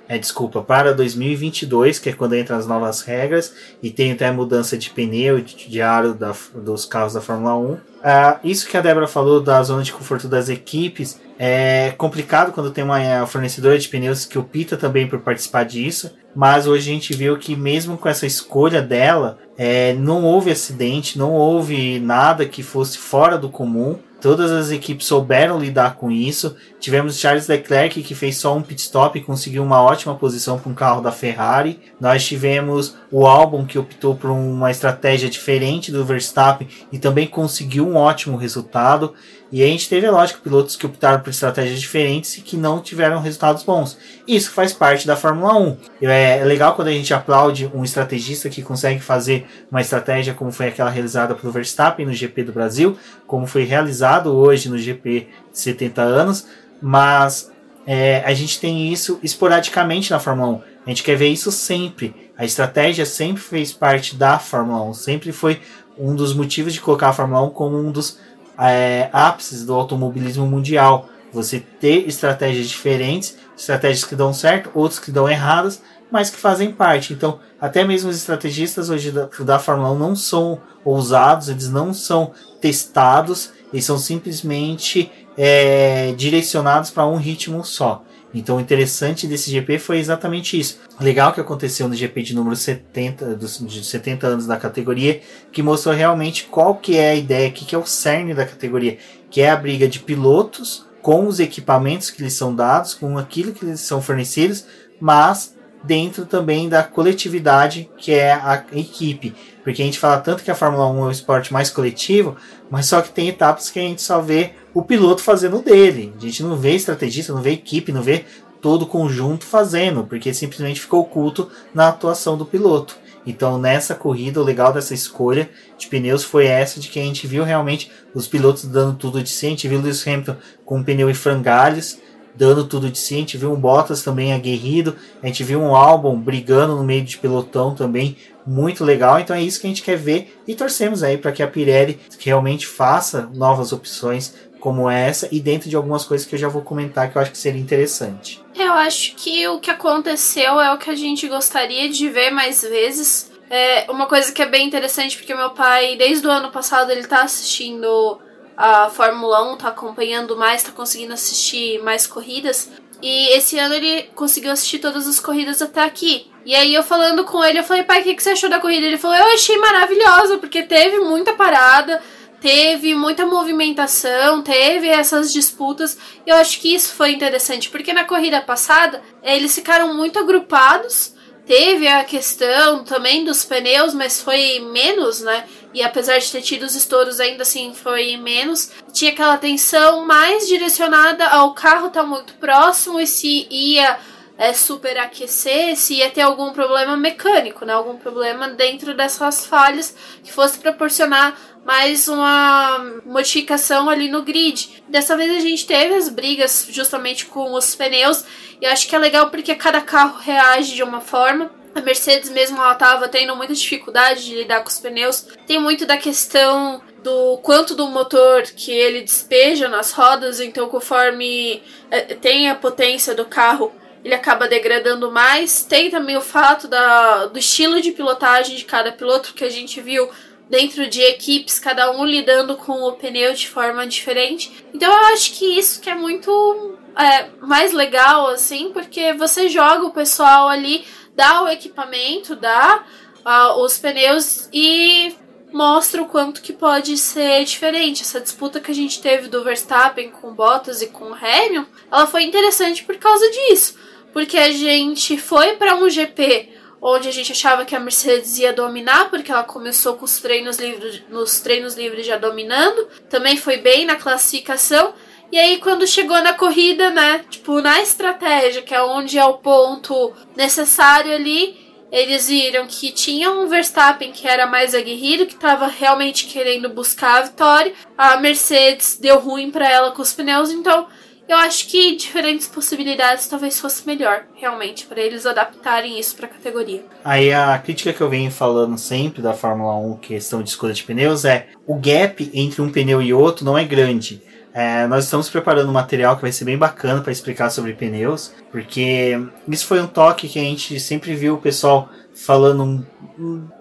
É, desculpa, para 2022, que é quando entram as novas regras, e tem até a mudança de pneu de aro da, dos carros da Fórmula 1. Ah, isso que a Débora falou da zona de conforto das equipes é complicado quando tem uma fornecedora de pneus que opta também por participar disso, mas hoje a gente viu que mesmo com essa escolha dela, é, não houve acidente, não houve nada que fosse fora do comum. Todas as equipes souberam lidar com isso. Tivemos Charles Leclerc que fez só um pit stop e conseguiu uma ótima posição para um carro da Ferrari. Nós tivemos o Albon que optou por uma estratégia diferente do Verstappen e também conseguiu um ótimo resultado. E a gente teve, é lógico, pilotos que optaram por estratégias diferentes e que não tiveram resultados bons. Isso faz parte da Fórmula 1. É, é legal quando a gente aplaude um estrategista que consegue fazer uma estratégia como foi aquela realizada pelo Verstappen no GP do Brasil, como foi realizado hoje no GP de 70 anos, mas é, a gente tem isso esporadicamente na Fórmula 1. A gente quer ver isso sempre. A estratégia sempre fez parte da Fórmula 1, sempre foi um dos motivos de colocar a Fórmula 1 como um dos é, ápices do automobilismo mundial. Você ter estratégias diferentes, estratégias que dão certo, outras que dão erradas, mas que fazem parte. Então, até mesmo os estrategistas hoje da, da Fórmula 1 não são ousados, eles não são testados, eles são simplesmente é, direcionados para um ritmo só. Então o interessante desse GP foi exatamente isso. Legal que aconteceu no GP de número 70, dos, de 70 anos da categoria, que mostrou realmente qual que é a ideia, que, que é o cerne da categoria, que é a briga de pilotos com os equipamentos que lhes são dados, com aquilo que lhes são fornecidos, mas dentro também da coletividade que é a equipe. Porque a gente fala tanto que a Fórmula 1 é um esporte mais coletivo, mas só que tem etapas que a gente só vê o piloto fazendo dele. A gente não vê estrategista, não vê equipe, não vê todo o conjunto fazendo, porque simplesmente ficou oculto na atuação do piloto. Então, nessa corrida, o legal dessa escolha de pneus foi essa, de que a gente viu realmente os pilotos dando tudo de si. A gente viu o Lewis Hamilton com um pneu em frangalhos, dando tudo de si. A gente viu um Bottas também aguerrido. A gente viu um Albon brigando no meio de pelotão também, muito legal. Então é isso que a gente quer ver e torcemos aí para que a Pirelli realmente faça novas opções como essa e dentro de algumas coisas que eu já vou comentar que eu acho que seria interessante. Eu acho que o que aconteceu é o que a gente gostaria de ver mais vezes. É uma coisa que é bem interessante porque meu pai, desde o ano passado, ele tá assistindo a Fórmula 1, tá acompanhando mais, tá conseguindo assistir mais corridas. E esse ano ele conseguiu assistir todas as corridas até aqui. E aí eu falando com ele, eu falei, pai, o que, que você achou da corrida? Ele falou, eu achei maravilhosa, porque teve muita parada, teve muita movimentação, teve essas disputas. Eu acho que isso foi interessante, porque na corrida passada eles ficaram muito agrupados. Teve a questão também dos pneus, mas foi menos, né? E apesar de ter tido os estouros, ainda assim foi menos. Tinha aquela tensão mais direcionada ao carro estar tá muito próximo e se ia é, superaquecer, se ia ter algum problema mecânico, né? Algum problema dentro dessas falhas que fosse proporcionar mais uma modificação ali no grid. Dessa vez a gente teve as brigas justamente com os pneus e acho que é legal porque cada carro reage de uma forma. A Mercedes mesmo ela estava tendo muita dificuldade de lidar com os pneus. Tem muito da questão do quanto do motor que ele despeja nas rodas, então conforme é, tem a potência do carro, ele acaba degradando mais. Tem também o fato da, do estilo de pilotagem de cada piloto, que a gente viu dentro de equipes, cada um lidando com o pneu de forma diferente. Então eu acho que isso que é muito é, mais legal, assim, porque você joga o pessoal ali, dá o equipamento, dá uh, os pneus e mostra o quanto que pode ser diferente. Essa disputa que a gente teve do Verstappen com Bottas e com Hamilton, ela foi interessante por causa disso porque a gente foi para um GP onde a gente achava que a Mercedes ia dominar, porque ela começou com os treinos livres, nos treinos livres já dominando, também foi bem na classificação. E aí, quando chegou na corrida, né? Tipo, na estratégia, que é onde é o ponto necessário ali, eles viram que tinha um Verstappen que era mais aguerrido, que estava realmente querendo buscar a vitória. A Mercedes deu ruim para ela com os pneus, então eu acho que diferentes possibilidades talvez fosse melhor, realmente, para eles adaptarem isso para a categoria. Aí a crítica que eu venho falando sempre da Fórmula 1, questão de escolha de pneus, é o gap entre um pneu e outro não é grande. É, nós estamos preparando um material que vai ser bem bacana para explicar sobre pneus, porque isso foi um toque que a gente sempre viu o pessoal falando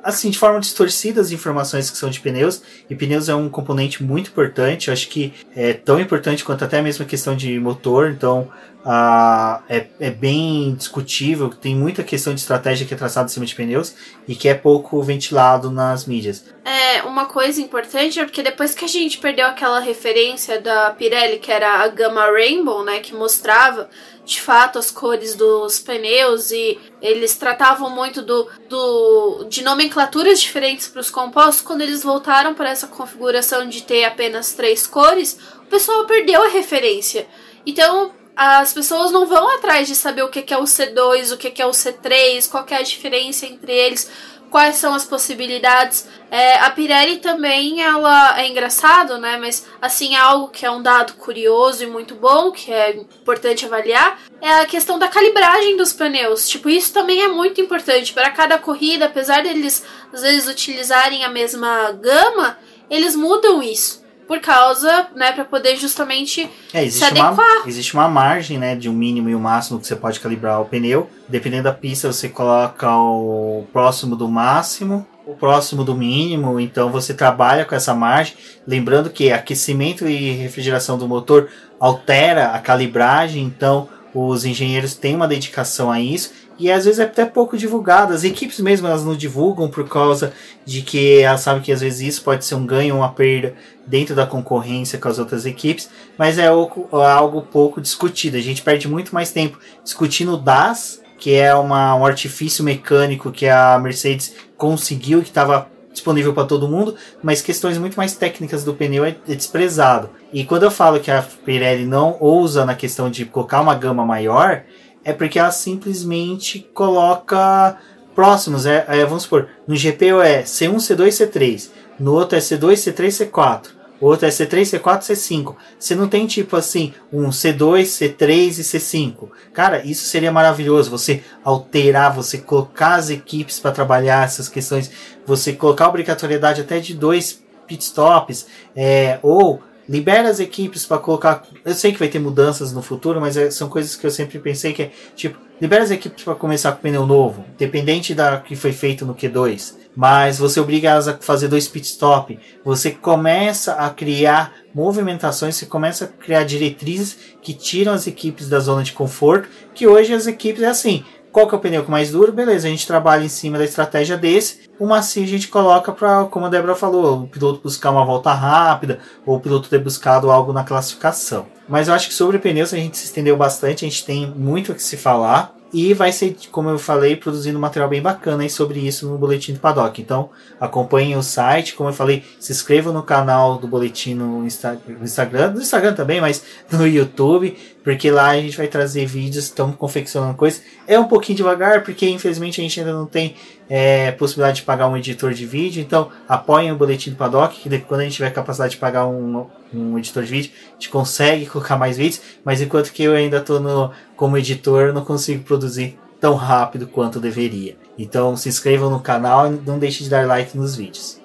assim de forma distorcida as informações que são de pneus e pneus é um componente muito importante eu acho que é tão importante quanto até mesmo a questão de motor então ah, é, é bem discutível tem muita questão de estratégia que é traçada em cima de pneus e que é pouco ventilado nas mídias. É uma coisa importante é porque depois que a gente perdeu aquela referência da Pirelli que era a gama Rainbow né que mostrava de fato as cores dos pneus e eles tratavam muito do, do de nomenclaturas diferentes para os compostos. Quando eles voltaram para essa configuração de ter apenas três cores, o pessoal perdeu a referência. Então as pessoas não vão atrás de saber o que é o C2, o que é o C3, qual é a diferença entre eles quais são as possibilidades. É, a Pirelli também, ela é engraçado, né? Mas assim, é algo que é um dado curioso e muito bom, que é importante avaliar, é a questão da calibragem dos pneus. Tipo, isso também é muito importante para cada corrida, apesar deles às vezes utilizarem a mesma gama, eles mudam isso por causa, né, para poder justamente é, existe se adequar. Uma, existe uma margem, né, de um mínimo e o um máximo que você pode calibrar o pneu. Dependendo da pista, você coloca o próximo do máximo, o próximo do mínimo, então você trabalha com essa margem. Lembrando que aquecimento e refrigeração do motor altera a calibragem, então os engenheiros têm uma dedicação a isso e às vezes é até pouco divulgado. As equipes mesmo elas não divulgam por causa de que elas sabem que às vezes isso pode ser um ganho ou uma perda dentro da concorrência com as outras equipes, mas é algo, algo pouco discutido. A gente perde muito mais tempo discutindo o DAS, que é uma, um artifício mecânico que a Mercedes conseguiu que estava disponível para todo mundo, mas questões muito mais técnicas do pneu é, é desprezado. E quando eu falo que a Pirelli não ousa na questão de colocar uma gama maior, é porque ela simplesmente coloca próximos. É, é, vamos supor, no GP é C1, C2, C3. No outro é C2, C3, C4. O outro é C3, C4, C5. Você não tem tipo assim um C2, C3 e C5. Cara, isso seria maravilhoso. Você alterar, você colocar as equipes para trabalhar essas questões, você colocar obrigatoriedade até de dois pitstops, é, ou libera as equipes para colocar. Eu sei que vai ter mudanças no futuro, mas é, são coisas que eu sempre pensei que é tipo, libera as equipes para começar com pneu novo, dependente da que foi feito no Q2. Mas você obriga elas a fazer dois pit stop. Você começa a criar movimentações, você começa a criar diretrizes que tiram as equipes da zona de conforto. Que hoje as equipes é assim: qual que é o pneu mais duro? Beleza, a gente trabalha em cima da estratégia desse. O macio a gente coloca para, como a Débora falou, o piloto buscar uma volta rápida ou o piloto ter buscado algo na classificação. Mas eu acho que sobre pneus a gente se estendeu bastante, a gente tem muito o que se falar. E vai ser, como eu falei, produzindo material bem bacana aí sobre isso no Boletim do Paddock. Então, acompanhem o site, como eu falei, se inscrevam no canal do Boletim no Instagram, no Instagram também, mas no YouTube. Porque lá a gente vai trazer vídeos, estamos confeccionando coisas. É um pouquinho devagar, porque infelizmente a gente ainda não tem é, possibilidade de pagar um editor de vídeo, então apoiem o boletim do Paddock, que quando a gente tiver capacidade de pagar um, um editor de vídeo, a gente consegue (laughs) colocar mais vídeos, mas enquanto que eu ainda estou como editor, não consigo produzir tão rápido quanto deveria. Então se inscrevam no canal e não deixe de dar like nos vídeos.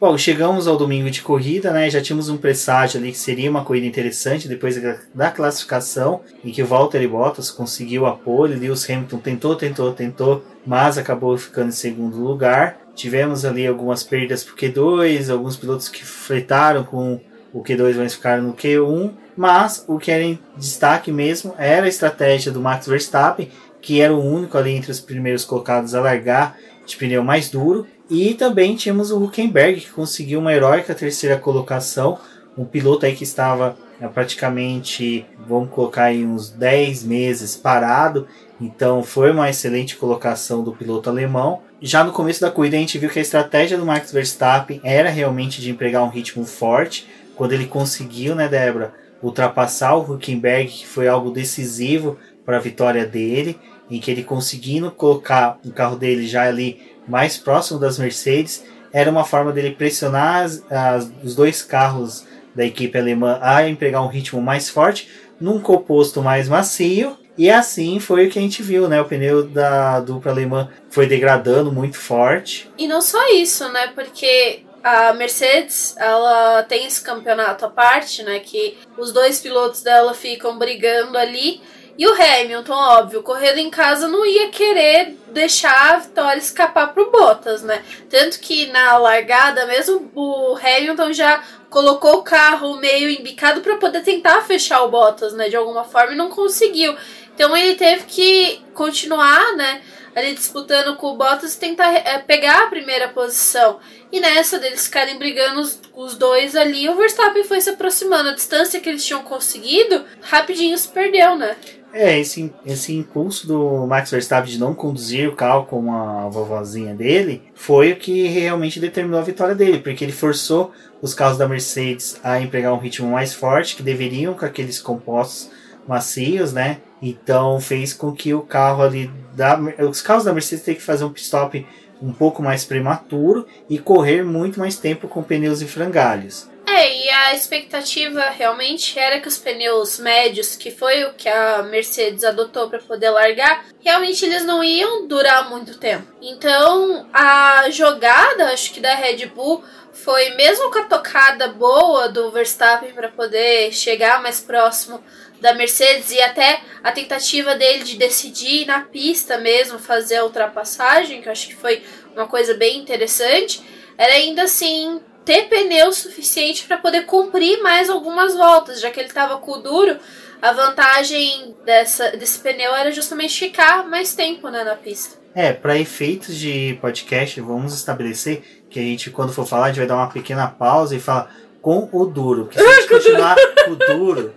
Bom, chegamos ao domingo de corrida, né? Já tínhamos um presságio ali que seria uma corrida interessante depois da classificação, em que o Valtteri Bottas conseguiu a pole, Lewis Hamilton tentou, tentou, tentou, mas acabou ficando em segundo lugar. Tivemos ali algumas perdas pro Q2, alguns pilotos que fretaram com o Q2, mas ficaram no Q1. Mas o que era em destaque mesmo era a estratégia do Max Verstappen, que era o único ali entre os primeiros colocados a largar de pneu mais duro e também tínhamos o Huckenberg, que conseguiu uma heróica terceira colocação. Um piloto aí que estava né, praticamente, vamos colocar aí uns 10 meses parado. Então foi uma excelente colocação do piloto alemão. Já no começo da corrida a gente viu que a estratégia do Max Verstappen era realmente de empregar um ritmo forte. Quando ele conseguiu, né, Débora, ultrapassar o Huckenberg, que foi algo decisivo para a vitória dele, em que ele conseguindo colocar o carro dele já ali mais próximo das Mercedes, era uma forma dele pressionar as, as, os dois carros da equipe alemã a empregar um ritmo mais forte, num composto mais macio, e assim foi o que a gente viu, né? O pneu da dupla alemã foi degradando muito forte. E não só isso, né? Porque a Mercedes, ela tem esse campeonato à parte, né? Que os dois pilotos dela ficam brigando ali. E o Hamilton, óbvio, correndo em casa não ia querer deixar a vitória escapar pro Bottas, né? Tanto que na largada mesmo o Hamilton já colocou o carro meio embicado para poder tentar fechar o Bottas, né, de alguma forma e não conseguiu. Então ele teve que continuar, né, ali disputando com o Bottas e tentar é, pegar a primeira posição. E nessa deles ficarem brigando os, os, dois ali, o Verstappen foi se aproximando. A distância que eles tinham conseguido, rapidinho se perdeu, né? É, esse, esse impulso do Max Verstappen de não conduzir o carro com a vovozinha dele foi o que realmente determinou a vitória dele, porque ele forçou os carros da Mercedes a empregar um ritmo mais forte, que deveriam com aqueles compostos macios, né? Então fez com que o carro ali da os carros da Mercedes tenham que fazer um pit stop um pouco mais prematuro e correr muito mais tempo com pneus em frangalhos. É, e a expectativa realmente era que os pneus médios, que foi o que a Mercedes adotou para poder largar, realmente eles não iam durar muito tempo. Então, a jogada, acho que da Red Bull foi mesmo com a tocada boa do Verstappen para poder chegar mais próximo da Mercedes e até a tentativa dele de decidir na pista mesmo fazer a ultrapassagem, que eu acho que foi uma coisa bem interessante, era ainda assim ter pneu suficiente para poder cumprir mais algumas voltas, já que ele estava com o duro. A vantagem dessa, desse pneu era justamente ficar mais tempo né, na pista. É, para efeitos de podcast, vamos estabelecer que a gente, quando for falar, a gente vai dar uma pequena pausa e falar com o duro. Porque se a (laughs) gente continuar com o duro,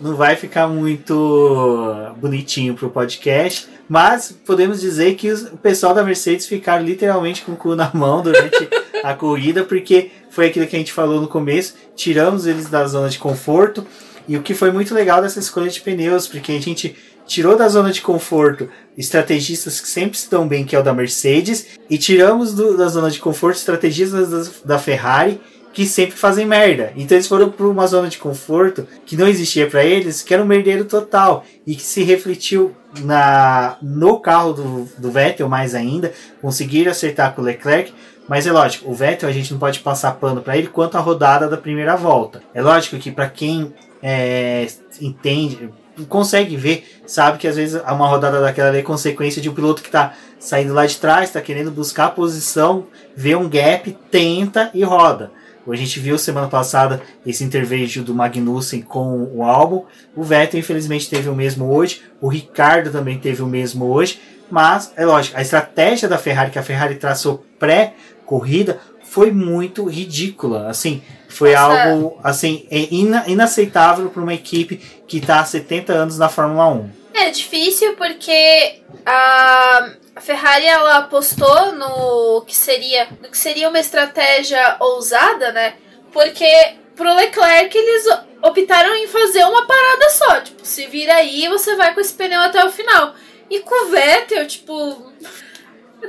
não vai ficar muito bonitinho pro podcast. Mas podemos dizer que o pessoal da Mercedes ficaram literalmente com o cu na mão durante a corrida, porque foi aquilo que a gente falou no começo, tiramos eles da zona de conforto. E o que foi muito legal dessa escolha de pneus, porque a gente tirou da zona de conforto estrategistas que sempre estão bem, que é o da Mercedes, e tiramos do, da zona de conforto estrategistas da, da Ferrari, que sempre fazem merda. Então eles foram para uma zona de conforto que não existia para eles, que era um merdeiro total e que se refletiu na no carro do, do Vettel mais ainda, conseguiram acertar com o Leclerc, mas é lógico, o Vettel a gente não pode passar pano para ele quanto a rodada da primeira volta. É lógico que para quem é, entende, consegue ver, sabe que às vezes uma rodada daquela é consequência de um piloto que está saindo lá de trás, está querendo buscar a posição, vê um gap, tenta e roda. A gente viu semana passada esse intervédio do Magnussen com o álbum. O Vettel, infelizmente, teve o mesmo hoje. O Ricardo também teve o mesmo hoje. Mas, é lógico, a estratégia da Ferrari, que a Ferrari traçou pré corrida foi muito ridícula. Assim, foi Nossa. algo assim é ina inaceitável para uma equipe que está há 70 anos na Fórmula 1. É difícil porque a, a Ferrari ela apostou no que seria, no que seria uma estratégia ousada, né? Porque pro Leclerc eles optaram em fazer uma parada só. Tipo, se vira aí você vai com esse pneu até o final. E com o Vettel, tipo.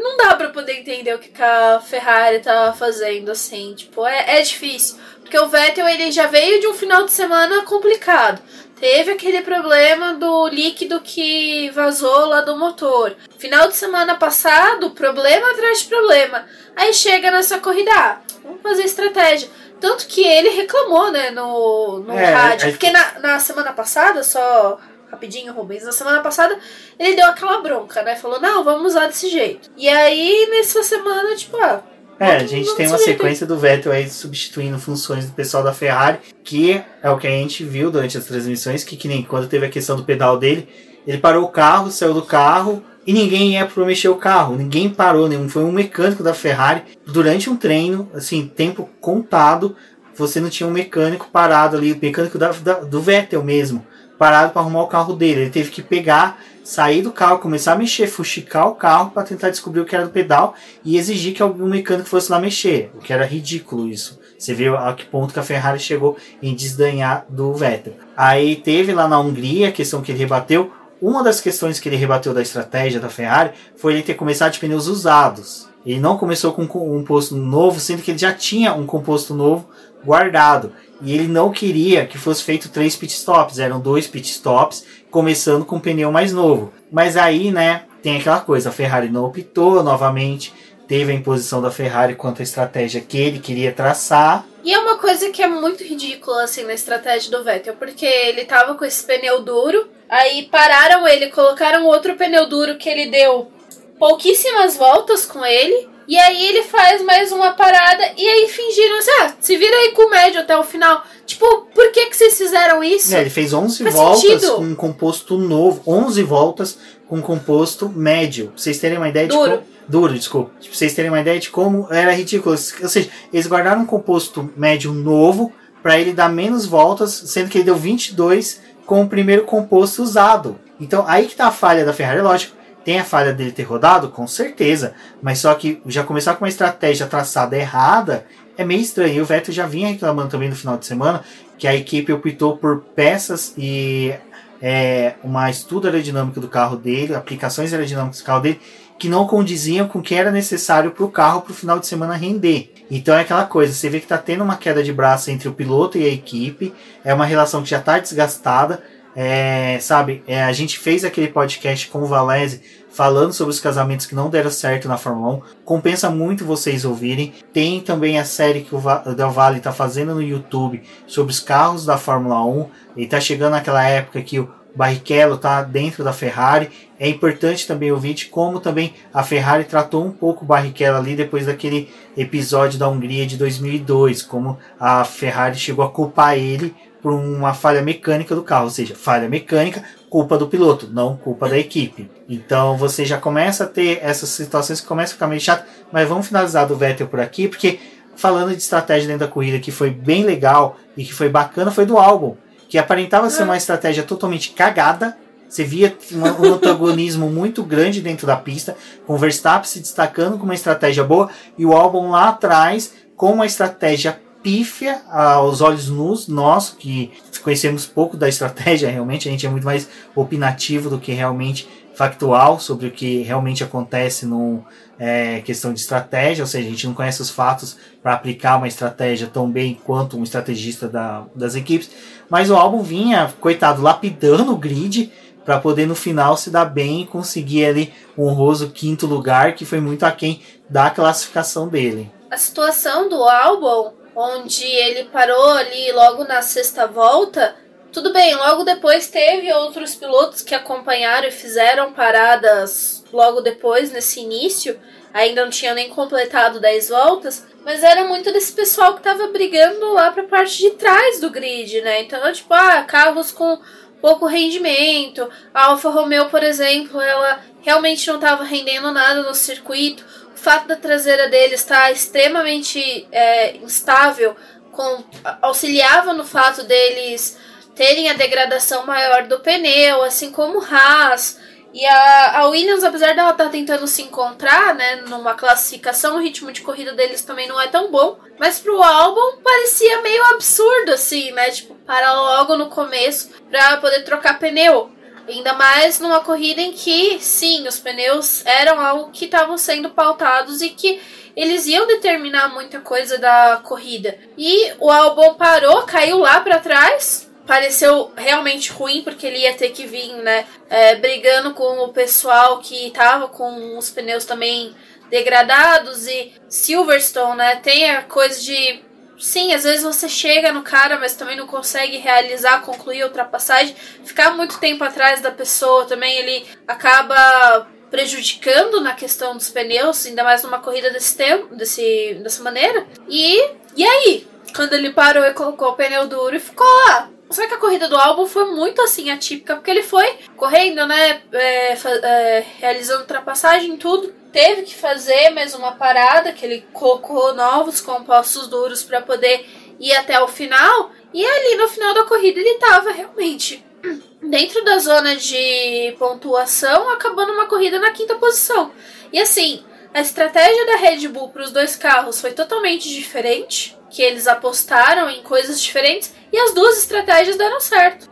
Não dá pra poder entender o que a Ferrari tava fazendo, assim. Tipo, é, é difícil. Porque o Vettel ele já veio de um final de semana complicado. Teve aquele problema do líquido que vazou lá do motor. Final de semana passado, problema atrás de problema. Aí chega nessa corrida, ah, vamos fazer estratégia. Tanto que ele reclamou, né, no, no é, rádio. É... Porque na, na semana passada, só rapidinho, Rubens, na semana passada ele deu aquela bronca, né? Falou, não, vamos usar desse jeito. E aí, nessa semana, tipo, ah, é, a gente tem uma sequência do Vettel aí substituindo funções do pessoal da Ferrari, que é o que a gente viu durante as transmissões, que, que nem quando teve a questão do pedal dele, ele parou o carro, saiu do carro e ninguém ia para mexer o carro, ninguém parou, nenhum, foi um mecânico da Ferrari durante um treino, assim, tempo contado, você não tinha um mecânico parado ali, o mecânico da, da, do Vettel mesmo, parado para arrumar o carro dele, ele teve que pegar sair do carro, começar a mexer, fuxicar o carro para tentar descobrir o que era do pedal e exigir que algum mecânico fosse lá mexer, o que era ridículo isso. Você vê a que ponto que a Ferrari chegou em desdanhar do Vettel. Aí teve lá na Hungria a questão que ele rebateu. Uma das questões que ele rebateu da estratégia da Ferrari foi ele ter começado de pneus usados. Ele não começou com um composto novo, sendo que ele já tinha um composto novo guardado. E ele não queria que fosse feito três pitstops, eram dois pitstops, começando com um pneu mais novo. Mas aí, né, tem aquela coisa, a Ferrari não optou novamente, teve a imposição da Ferrari quanto à estratégia que ele queria traçar. E é uma coisa que é muito ridícula, assim, na estratégia do Vettel, porque ele tava com esse pneu duro, aí pararam ele, colocaram outro pneu duro que ele deu pouquíssimas voltas com ele, e aí ele faz mais uma parada e aí fingiram assim, ah, se vira aí com o médio até o final. Tipo, por que que vocês fizeram isso? É, ele fez 11 Faz voltas sentido. com um composto novo, 11 voltas com um composto médio. Pra vocês terem uma ideia Duro. de como... Duro, desculpa. Pra vocês terem uma ideia de como era ridículo. Ou seja, eles guardaram um composto médio novo para ele dar menos voltas, sendo que ele deu 22 com o primeiro composto usado. Então, aí que tá a falha da Ferrari, lógico tem a falha dele ter rodado? Com certeza. Mas só que já começar com uma estratégia traçada errada é meio estranho. E o Vettel já vinha reclamando também no final de semana que a equipe optou por peças e é, uma estudo aerodinâmico do carro dele, aplicações aerodinâmicas do carro dele, que não condiziam com o que era necessário para o carro para o final de semana render. Então é aquela coisa, você vê que está tendo uma queda de braço entre o piloto e a equipe, é uma relação que já está desgastada, é, sabe, é, a gente fez aquele podcast com o Valese falando sobre os casamentos que não deram certo na Fórmula 1. Compensa muito vocês ouvirem. Tem também a série que o Del Valle está fazendo no YouTube sobre os carros da Fórmula 1. Ele está chegando naquela época que o Barrichello está dentro da Ferrari. É importante também ouvir de como também a Ferrari tratou um pouco o Barrichello ali depois daquele episódio da Hungria de 2002, como a Ferrari chegou a culpar ele por uma falha mecânica do carro, ou seja, falha mecânica, culpa do piloto, não culpa da equipe. Então você já começa a ter essas situações que começam a ficar meio chato, mas vamos finalizar do Vettel por aqui, porque falando de estratégia dentro da corrida que foi bem legal e que foi bacana foi do álbum, que aparentava ser uma estratégia totalmente cagada. Você via um antagonismo (laughs) muito grande dentro da pista, com o Verstappen se destacando com uma estratégia boa e o álbum lá atrás com uma estratégia pífia aos olhos nus, nós que conhecemos pouco da estratégia, (laughs) realmente, a gente é muito mais opinativo do que realmente factual sobre o que realmente acontece no é, questão de estratégia, ou seja, a gente não conhece os fatos para aplicar uma estratégia tão bem quanto um estrategista da, das equipes, mas o álbum vinha, coitado, lapidando o grid para poder no final se dar bem e conseguir ali um honroso quinto lugar, que foi muito aquém da classificação dele. A situação do álbum onde ele parou ali logo na sexta volta. Tudo bem, logo depois teve outros pilotos que acompanharam e fizeram paradas logo depois, nesse início. Ainda não tinha nem completado 10 voltas, mas era muito desse pessoal que estava brigando lá para a parte de trás do grid, né? Então, tipo, ah, carros com pouco rendimento. A Alfa Romeo, por exemplo, ela realmente não estava rendendo nada no circuito fato da traseira dele estar extremamente é, instável com, auxiliava no fato deles terem a degradação maior do pneu, assim como o Haas. E a, a Williams, apesar dela estar tá tentando se encontrar, né, numa classificação, o ritmo de corrida deles também não é tão bom. Mas pro álbum parecia meio absurdo, assim, né? Tipo, parar logo no começo pra poder trocar pneu. Ainda mais numa corrida em que, sim, os pneus eram algo que estavam sendo pautados e que eles iam determinar muita coisa da corrida. E o álbum parou, caiu lá para trás. Pareceu realmente ruim porque ele ia ter que vir, né, é, brigando com o pessoal que tava com os pneus também degradados e Silverstone, né, tem a coisa de sim, às vezes você chega no cara, mas também não consegue realizar, concluir a ultrapassagem. Ficar muito tempo atrás da pessoa também, ele acaba prejudicando na questão dos pneus, ainda mais numa corrida desse tempo, desse, dessa maneira. E, e aí? Quando ele parou e colocou o pneu duro e ficou lá. Só que a corrida do álbum foi muito assim atípica, porque ele foi correndo, né? É, é, realizando ultrapassagem e tudo. Teve que fazer mais uma parada, que ele colocou novos compostos duros para poder ir até o final. E ali no final da corrida ele tava realmente (clears throat) dentro da zona de pontuação, acabando uma corrida na quinta posição. E assim, a estratégia da Red Bull para os dois carros foi totalmente diferente, que eles apostaram em coisas diferentes e as duas estratégias deram certo.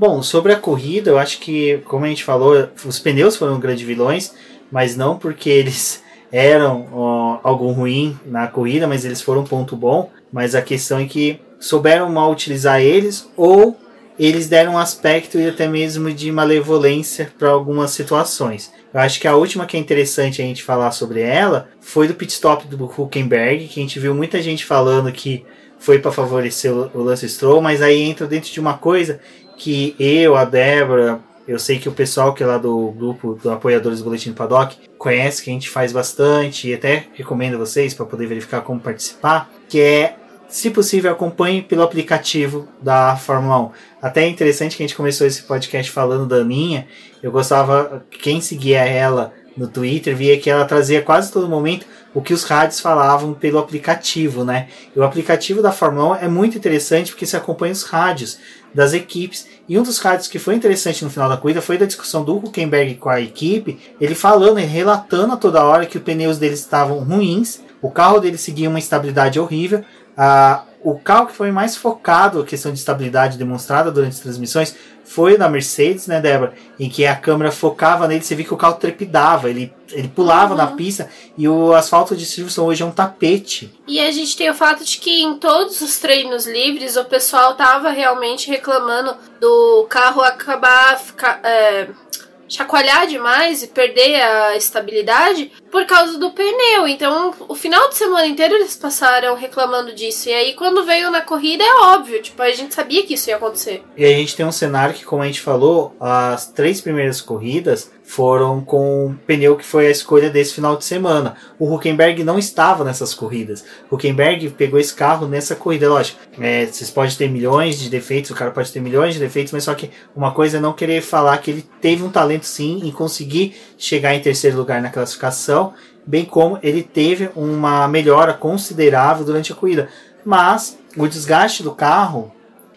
Bom, sobre a corrida, eu acho que, como a gente falou, os pneus foram grandes vilões, mas não porque eles (laughs) eram ó, algo ruim na corrida, mas eles foram um ponto bom. Mas a questão é que souberam mal utilizar eles ou eles deram um aspecto e até mesmo de malevolência para algumas situações. Eu acho que a última que é interessante a gente falar sobre ela foi do pit stop do Huckenberg, que a gente viu muita gente falando que foi para favorecer o Lance Stroll, mas aí entra dentro de uma coisa que eu, a Débora, eu sei que o pessoal que é lá do grupo do Apoiadores do Boletim do Paddock conhece, que a gente faz bastante e até recomendo vocês para poder verificar como participar, que é se possível, acompanhe pelo aplicativo da Fórmula 1. Até é interessante que a gente começou esse podcast falando da Aninha. Eu gostava, quem seguia ela no Twitter, via que ela trazia quase todo momento o que os rádios falavam pelo aplicativo, né? E o aplicativo da Fórmula 1 é muito interessante porque se acompanha os rádios das equipes. E um dos rádios que foi interessante no final da corrida foi da discussão do Huckenberg com a equipe, ele falando e relatando a toda hora que os pneus deles estavam ruins, o carro dele seguia uma estabilidade horrível, ah, o carro que foi mais focado, a questão de estabilidade demonstrada durante as transmissões, foi na Mercedes, né, Débora? Em que a câmera focava nele, você via que o carro trepidava, ele, ele pulava uhum. na pista e o asfalto de Silverstone hoje é um tapete. E a gente tem o fato de que em todos os treinos livres o pessoal tava realmente reclamando do carro acabar ficar. É chacoalhar demais e perder a estabilidade por causa do pneu. Então, o final de semana inteiro eles passaram reclamando disso. E aí, quando veio na corrida, é óbvio, tipo, a gente sabia que isso ia acontecer. E a gente tem um cenário que, como a gente falou, as três primeiras corridas foram com o pneu que foi a escolha desse final de semana. O Huckenberg não estava nessas corridas. O Huckenberg pegou esse carro nessa corrida, lógico. É, vocês podem ter milhões de defeitos, o cara pode ter milhões de defeitos, mas só que uma coisa é não querer falar que ele teve um talento sim em conseguir chegar em terceiro lugar na classificação, bem como ele teve uma melhora considerável durante a corrida. Mas o desgaste do carro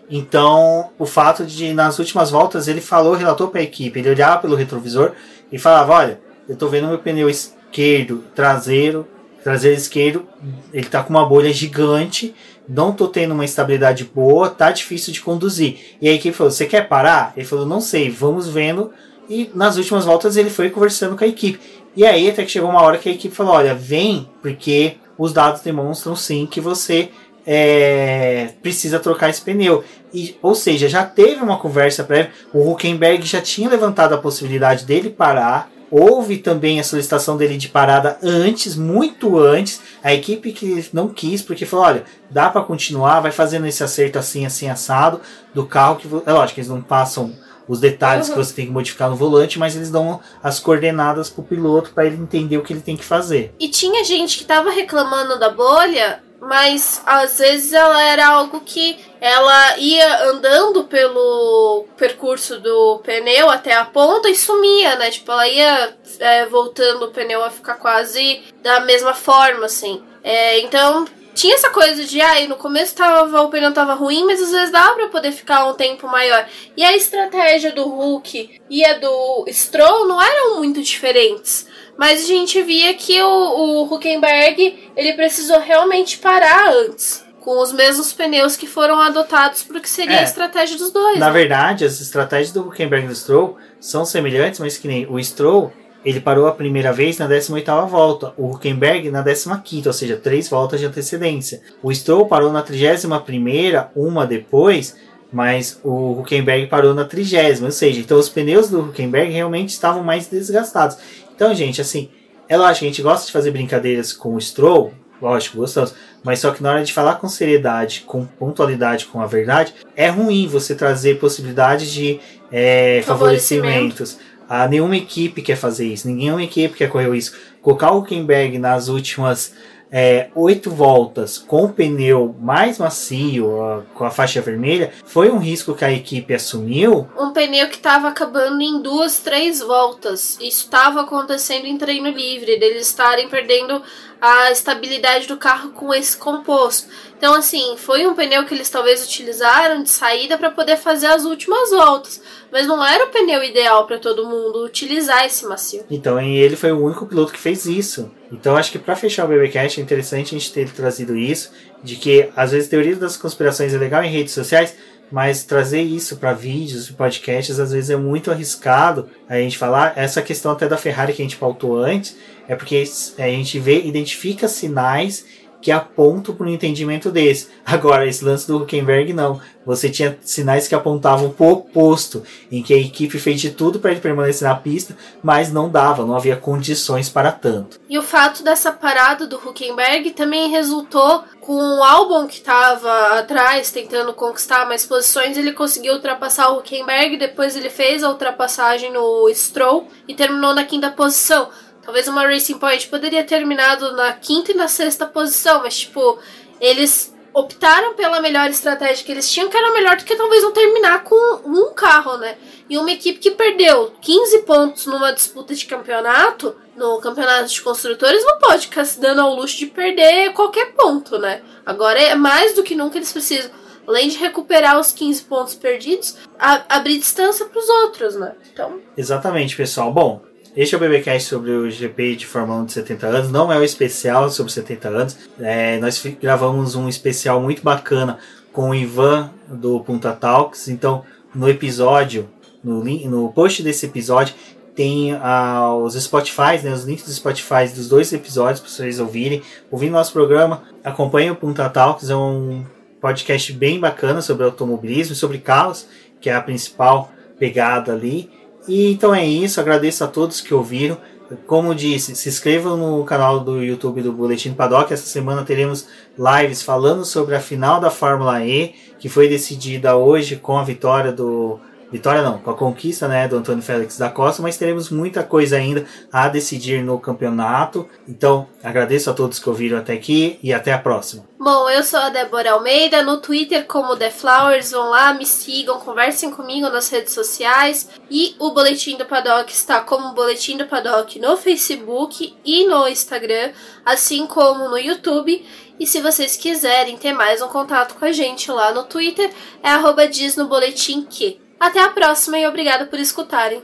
então, o fato de nas últimas voltas ele falou, relatou para a equipe, ele olhava pelo retrovisor e falava: Olha, eu estou vendo meu pneu esquerdo, traseiro, traseiro esquerdo, ele está com uma bolha gigante, não estou tendo uma estabilidade boa, tá difícil de conduzir. E a equipe falou: Você quer parar? Ele falou: Não sei, vamos vendo. E nas últimas voltas ele foi conversando com a equipe. E aí até que chegou uma hora que a equipe falou: Olha, vem, porque os dados demonstram sim que você é, precisa trocar esse pneu. E, ou seja, já teve uma conversa prévia, o Huckenberg já tinha levantado a possibilidade dele parar. Houve também a solicitação dele de parada antes, muito antes. A equipe que não quis, porque falou: olha, dá para continuar, vai fazendo esse acerto assim, assim, assado do carro. que É lógico que eles não passam os detalhes uhum. que você tem que modificar no volante, mas eles dão as coordenadas pro piloto para ele entender o que ele tem que fazer. E tinha gente que tava reclamando da bolha mas às vezes ela era algo que ela ia andando pelo percurso do pneu até a ponta e sumia, né? Tipo, ela ia é, voltando o pneu a ficar quase da mesma forma, assim. É, então, tinha essa coisa de, ai, ah, no começo tava, o pneu tava ruim, mas às vezes dava pra poder ficar um tempo maior. E a estratégia do Hulk e a do Stroll não eram muito diferentes. Mas a gente via que o, o Huckenberg ele precisou realmente parar antes. Com os mesmos pneus que foram adotados para o que seria é, a estratégia dos dois. Na né? verdade, as estratégias do Huckenberg e do Stroll são semelhantes, mas que nem o Stroll ele parou a primeira vez na 18ª volta, o Huckenberg na 15ª, ou seja, três voltas de antecedência. O Stroll parou na 31ª, uma depois, mas o Huckenberg parou na 30 ou seja, então os pneus do Huckenberg realmente estavam mais desgastados. Então, gente, assim, é lógico que a gente gosta de fazer brincadeiras com o Stroll, lógico, gostamos, mas só que na hora de falar com seriedade, com pontualidade, com a verdade, é ruim você trazer possibilidades de é, favorecimentos ah, nenhuma equipe quer fazer isso, nenhuma equipe quer correr isso. Colocar o Huckenberg nas últimas é, oito voltas com o pneu mais macio, com a faixa vermelha, foi um risco que a equipe assumiu. Um pneu que estava acabando em duas, três voltas. Isso estava acontecendo em treino livre, deles estarem perdendo a estabilidade do carro com esse composto. Então, assim, foi um pneu que eles talvez utilizaram de saída para poder fazer as últimas voltas. Mas não era o pneu ideal para todo mundo utilizar esse macio. Então, e ele foi o único piloto que fez isso. Então, acho que para fechar o BBcast é interessante a gente ter trazido isso, de que às vezes teoria das conspirações é legal em redes sociais, mas trazer isso para vídeos e podcasts às vezes é muito arriscado a gente falar. Essa questão até da Ferrari que a gente pautou antes, é porque a gente vê, identifica sinais que apontam para um entendimento desse. Agora, esse lance do Huckenberg, não. Você tinha sinais que apontavam para o oposto, em que a equipe fez de tudo para ele permanecer na pista, mas não dava, não havia condições para tanto. E o fato dessa parada do Huckenberg também resultou com o Albon que estava atrás, tentando conquistar mais posições, ele conseguiu ultrapassar o Huckenberg, depois ele fez a ultrapassagem no Stroll e terminou na quinta posição. Talvez uma Racing Point poderia ter terminado na quinta e na sexta posição, mas tipo, eles optaram pela melhor estratégia que eles tinham, que era melhor do que talvez não terminar com um carro, né? E uma equipe que perdeu 15 pontos numa disputa de campeonato, no campeonato de construtores, não pode ficar se dando ao luxo de perder qualquer ponto, né? Agora é mais do que nunca eles precisam, além de recuperar os 15 pontos perdidos, abrir distância para os outros, né? Então. Exatamente, pessoal. Bom, este é o BBcast sobre o GP de Fórmula 1 de 70 anos. Não é o um especial sobre 70 anos. É, nós gravamos um especial muito bacana com o Ivan do Punta Talks. Então, no episódio, no, link, no post desse episódio, tem ah, os Spotify, né, os links dos Spotify dos dois episódios para vocês ouvirem. Ouvindo nosso programa, acompanhe o Punta Talks, é um podcast bem bacana sobre automobilismo, sobre carros, que é a principal pegada ali. E então é isso, agradeço a todos que ouviram. Como disse, se inscrevam no canal do YouTube do Boletim Paddock. Essa semana teremos lives falando sobre a final da Fórmula E, que foi decidida hoje com a vitória do vitória não, com a conquista né, do Antônio Félix da Costa, mas teremos muita coisa ainda a decidir no campeonato. Então, agradeço a todos que ouviram até aqui e até a próxima. Bom, eu sou a Débora Almeida, no Twitter como The Flowers, vão lá, me sigam, conversem comigo nas redes sociais. E o Boletim do Paddock está como Boletim do Paddock no Facebook e no Instagram, assim como no YouTube. E se vocês quiserem ter mais um contato com a gente lá no Twitter, é arroba diz no boletim que. Até a próxima e obrigada por escutarem.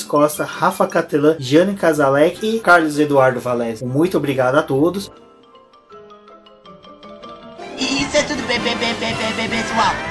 Luiz Costa, Rafa Catelan, Jane Casalec e Carlos Eduardo Valese. Muito obrigado a todos. Isso é tudo, pessoal.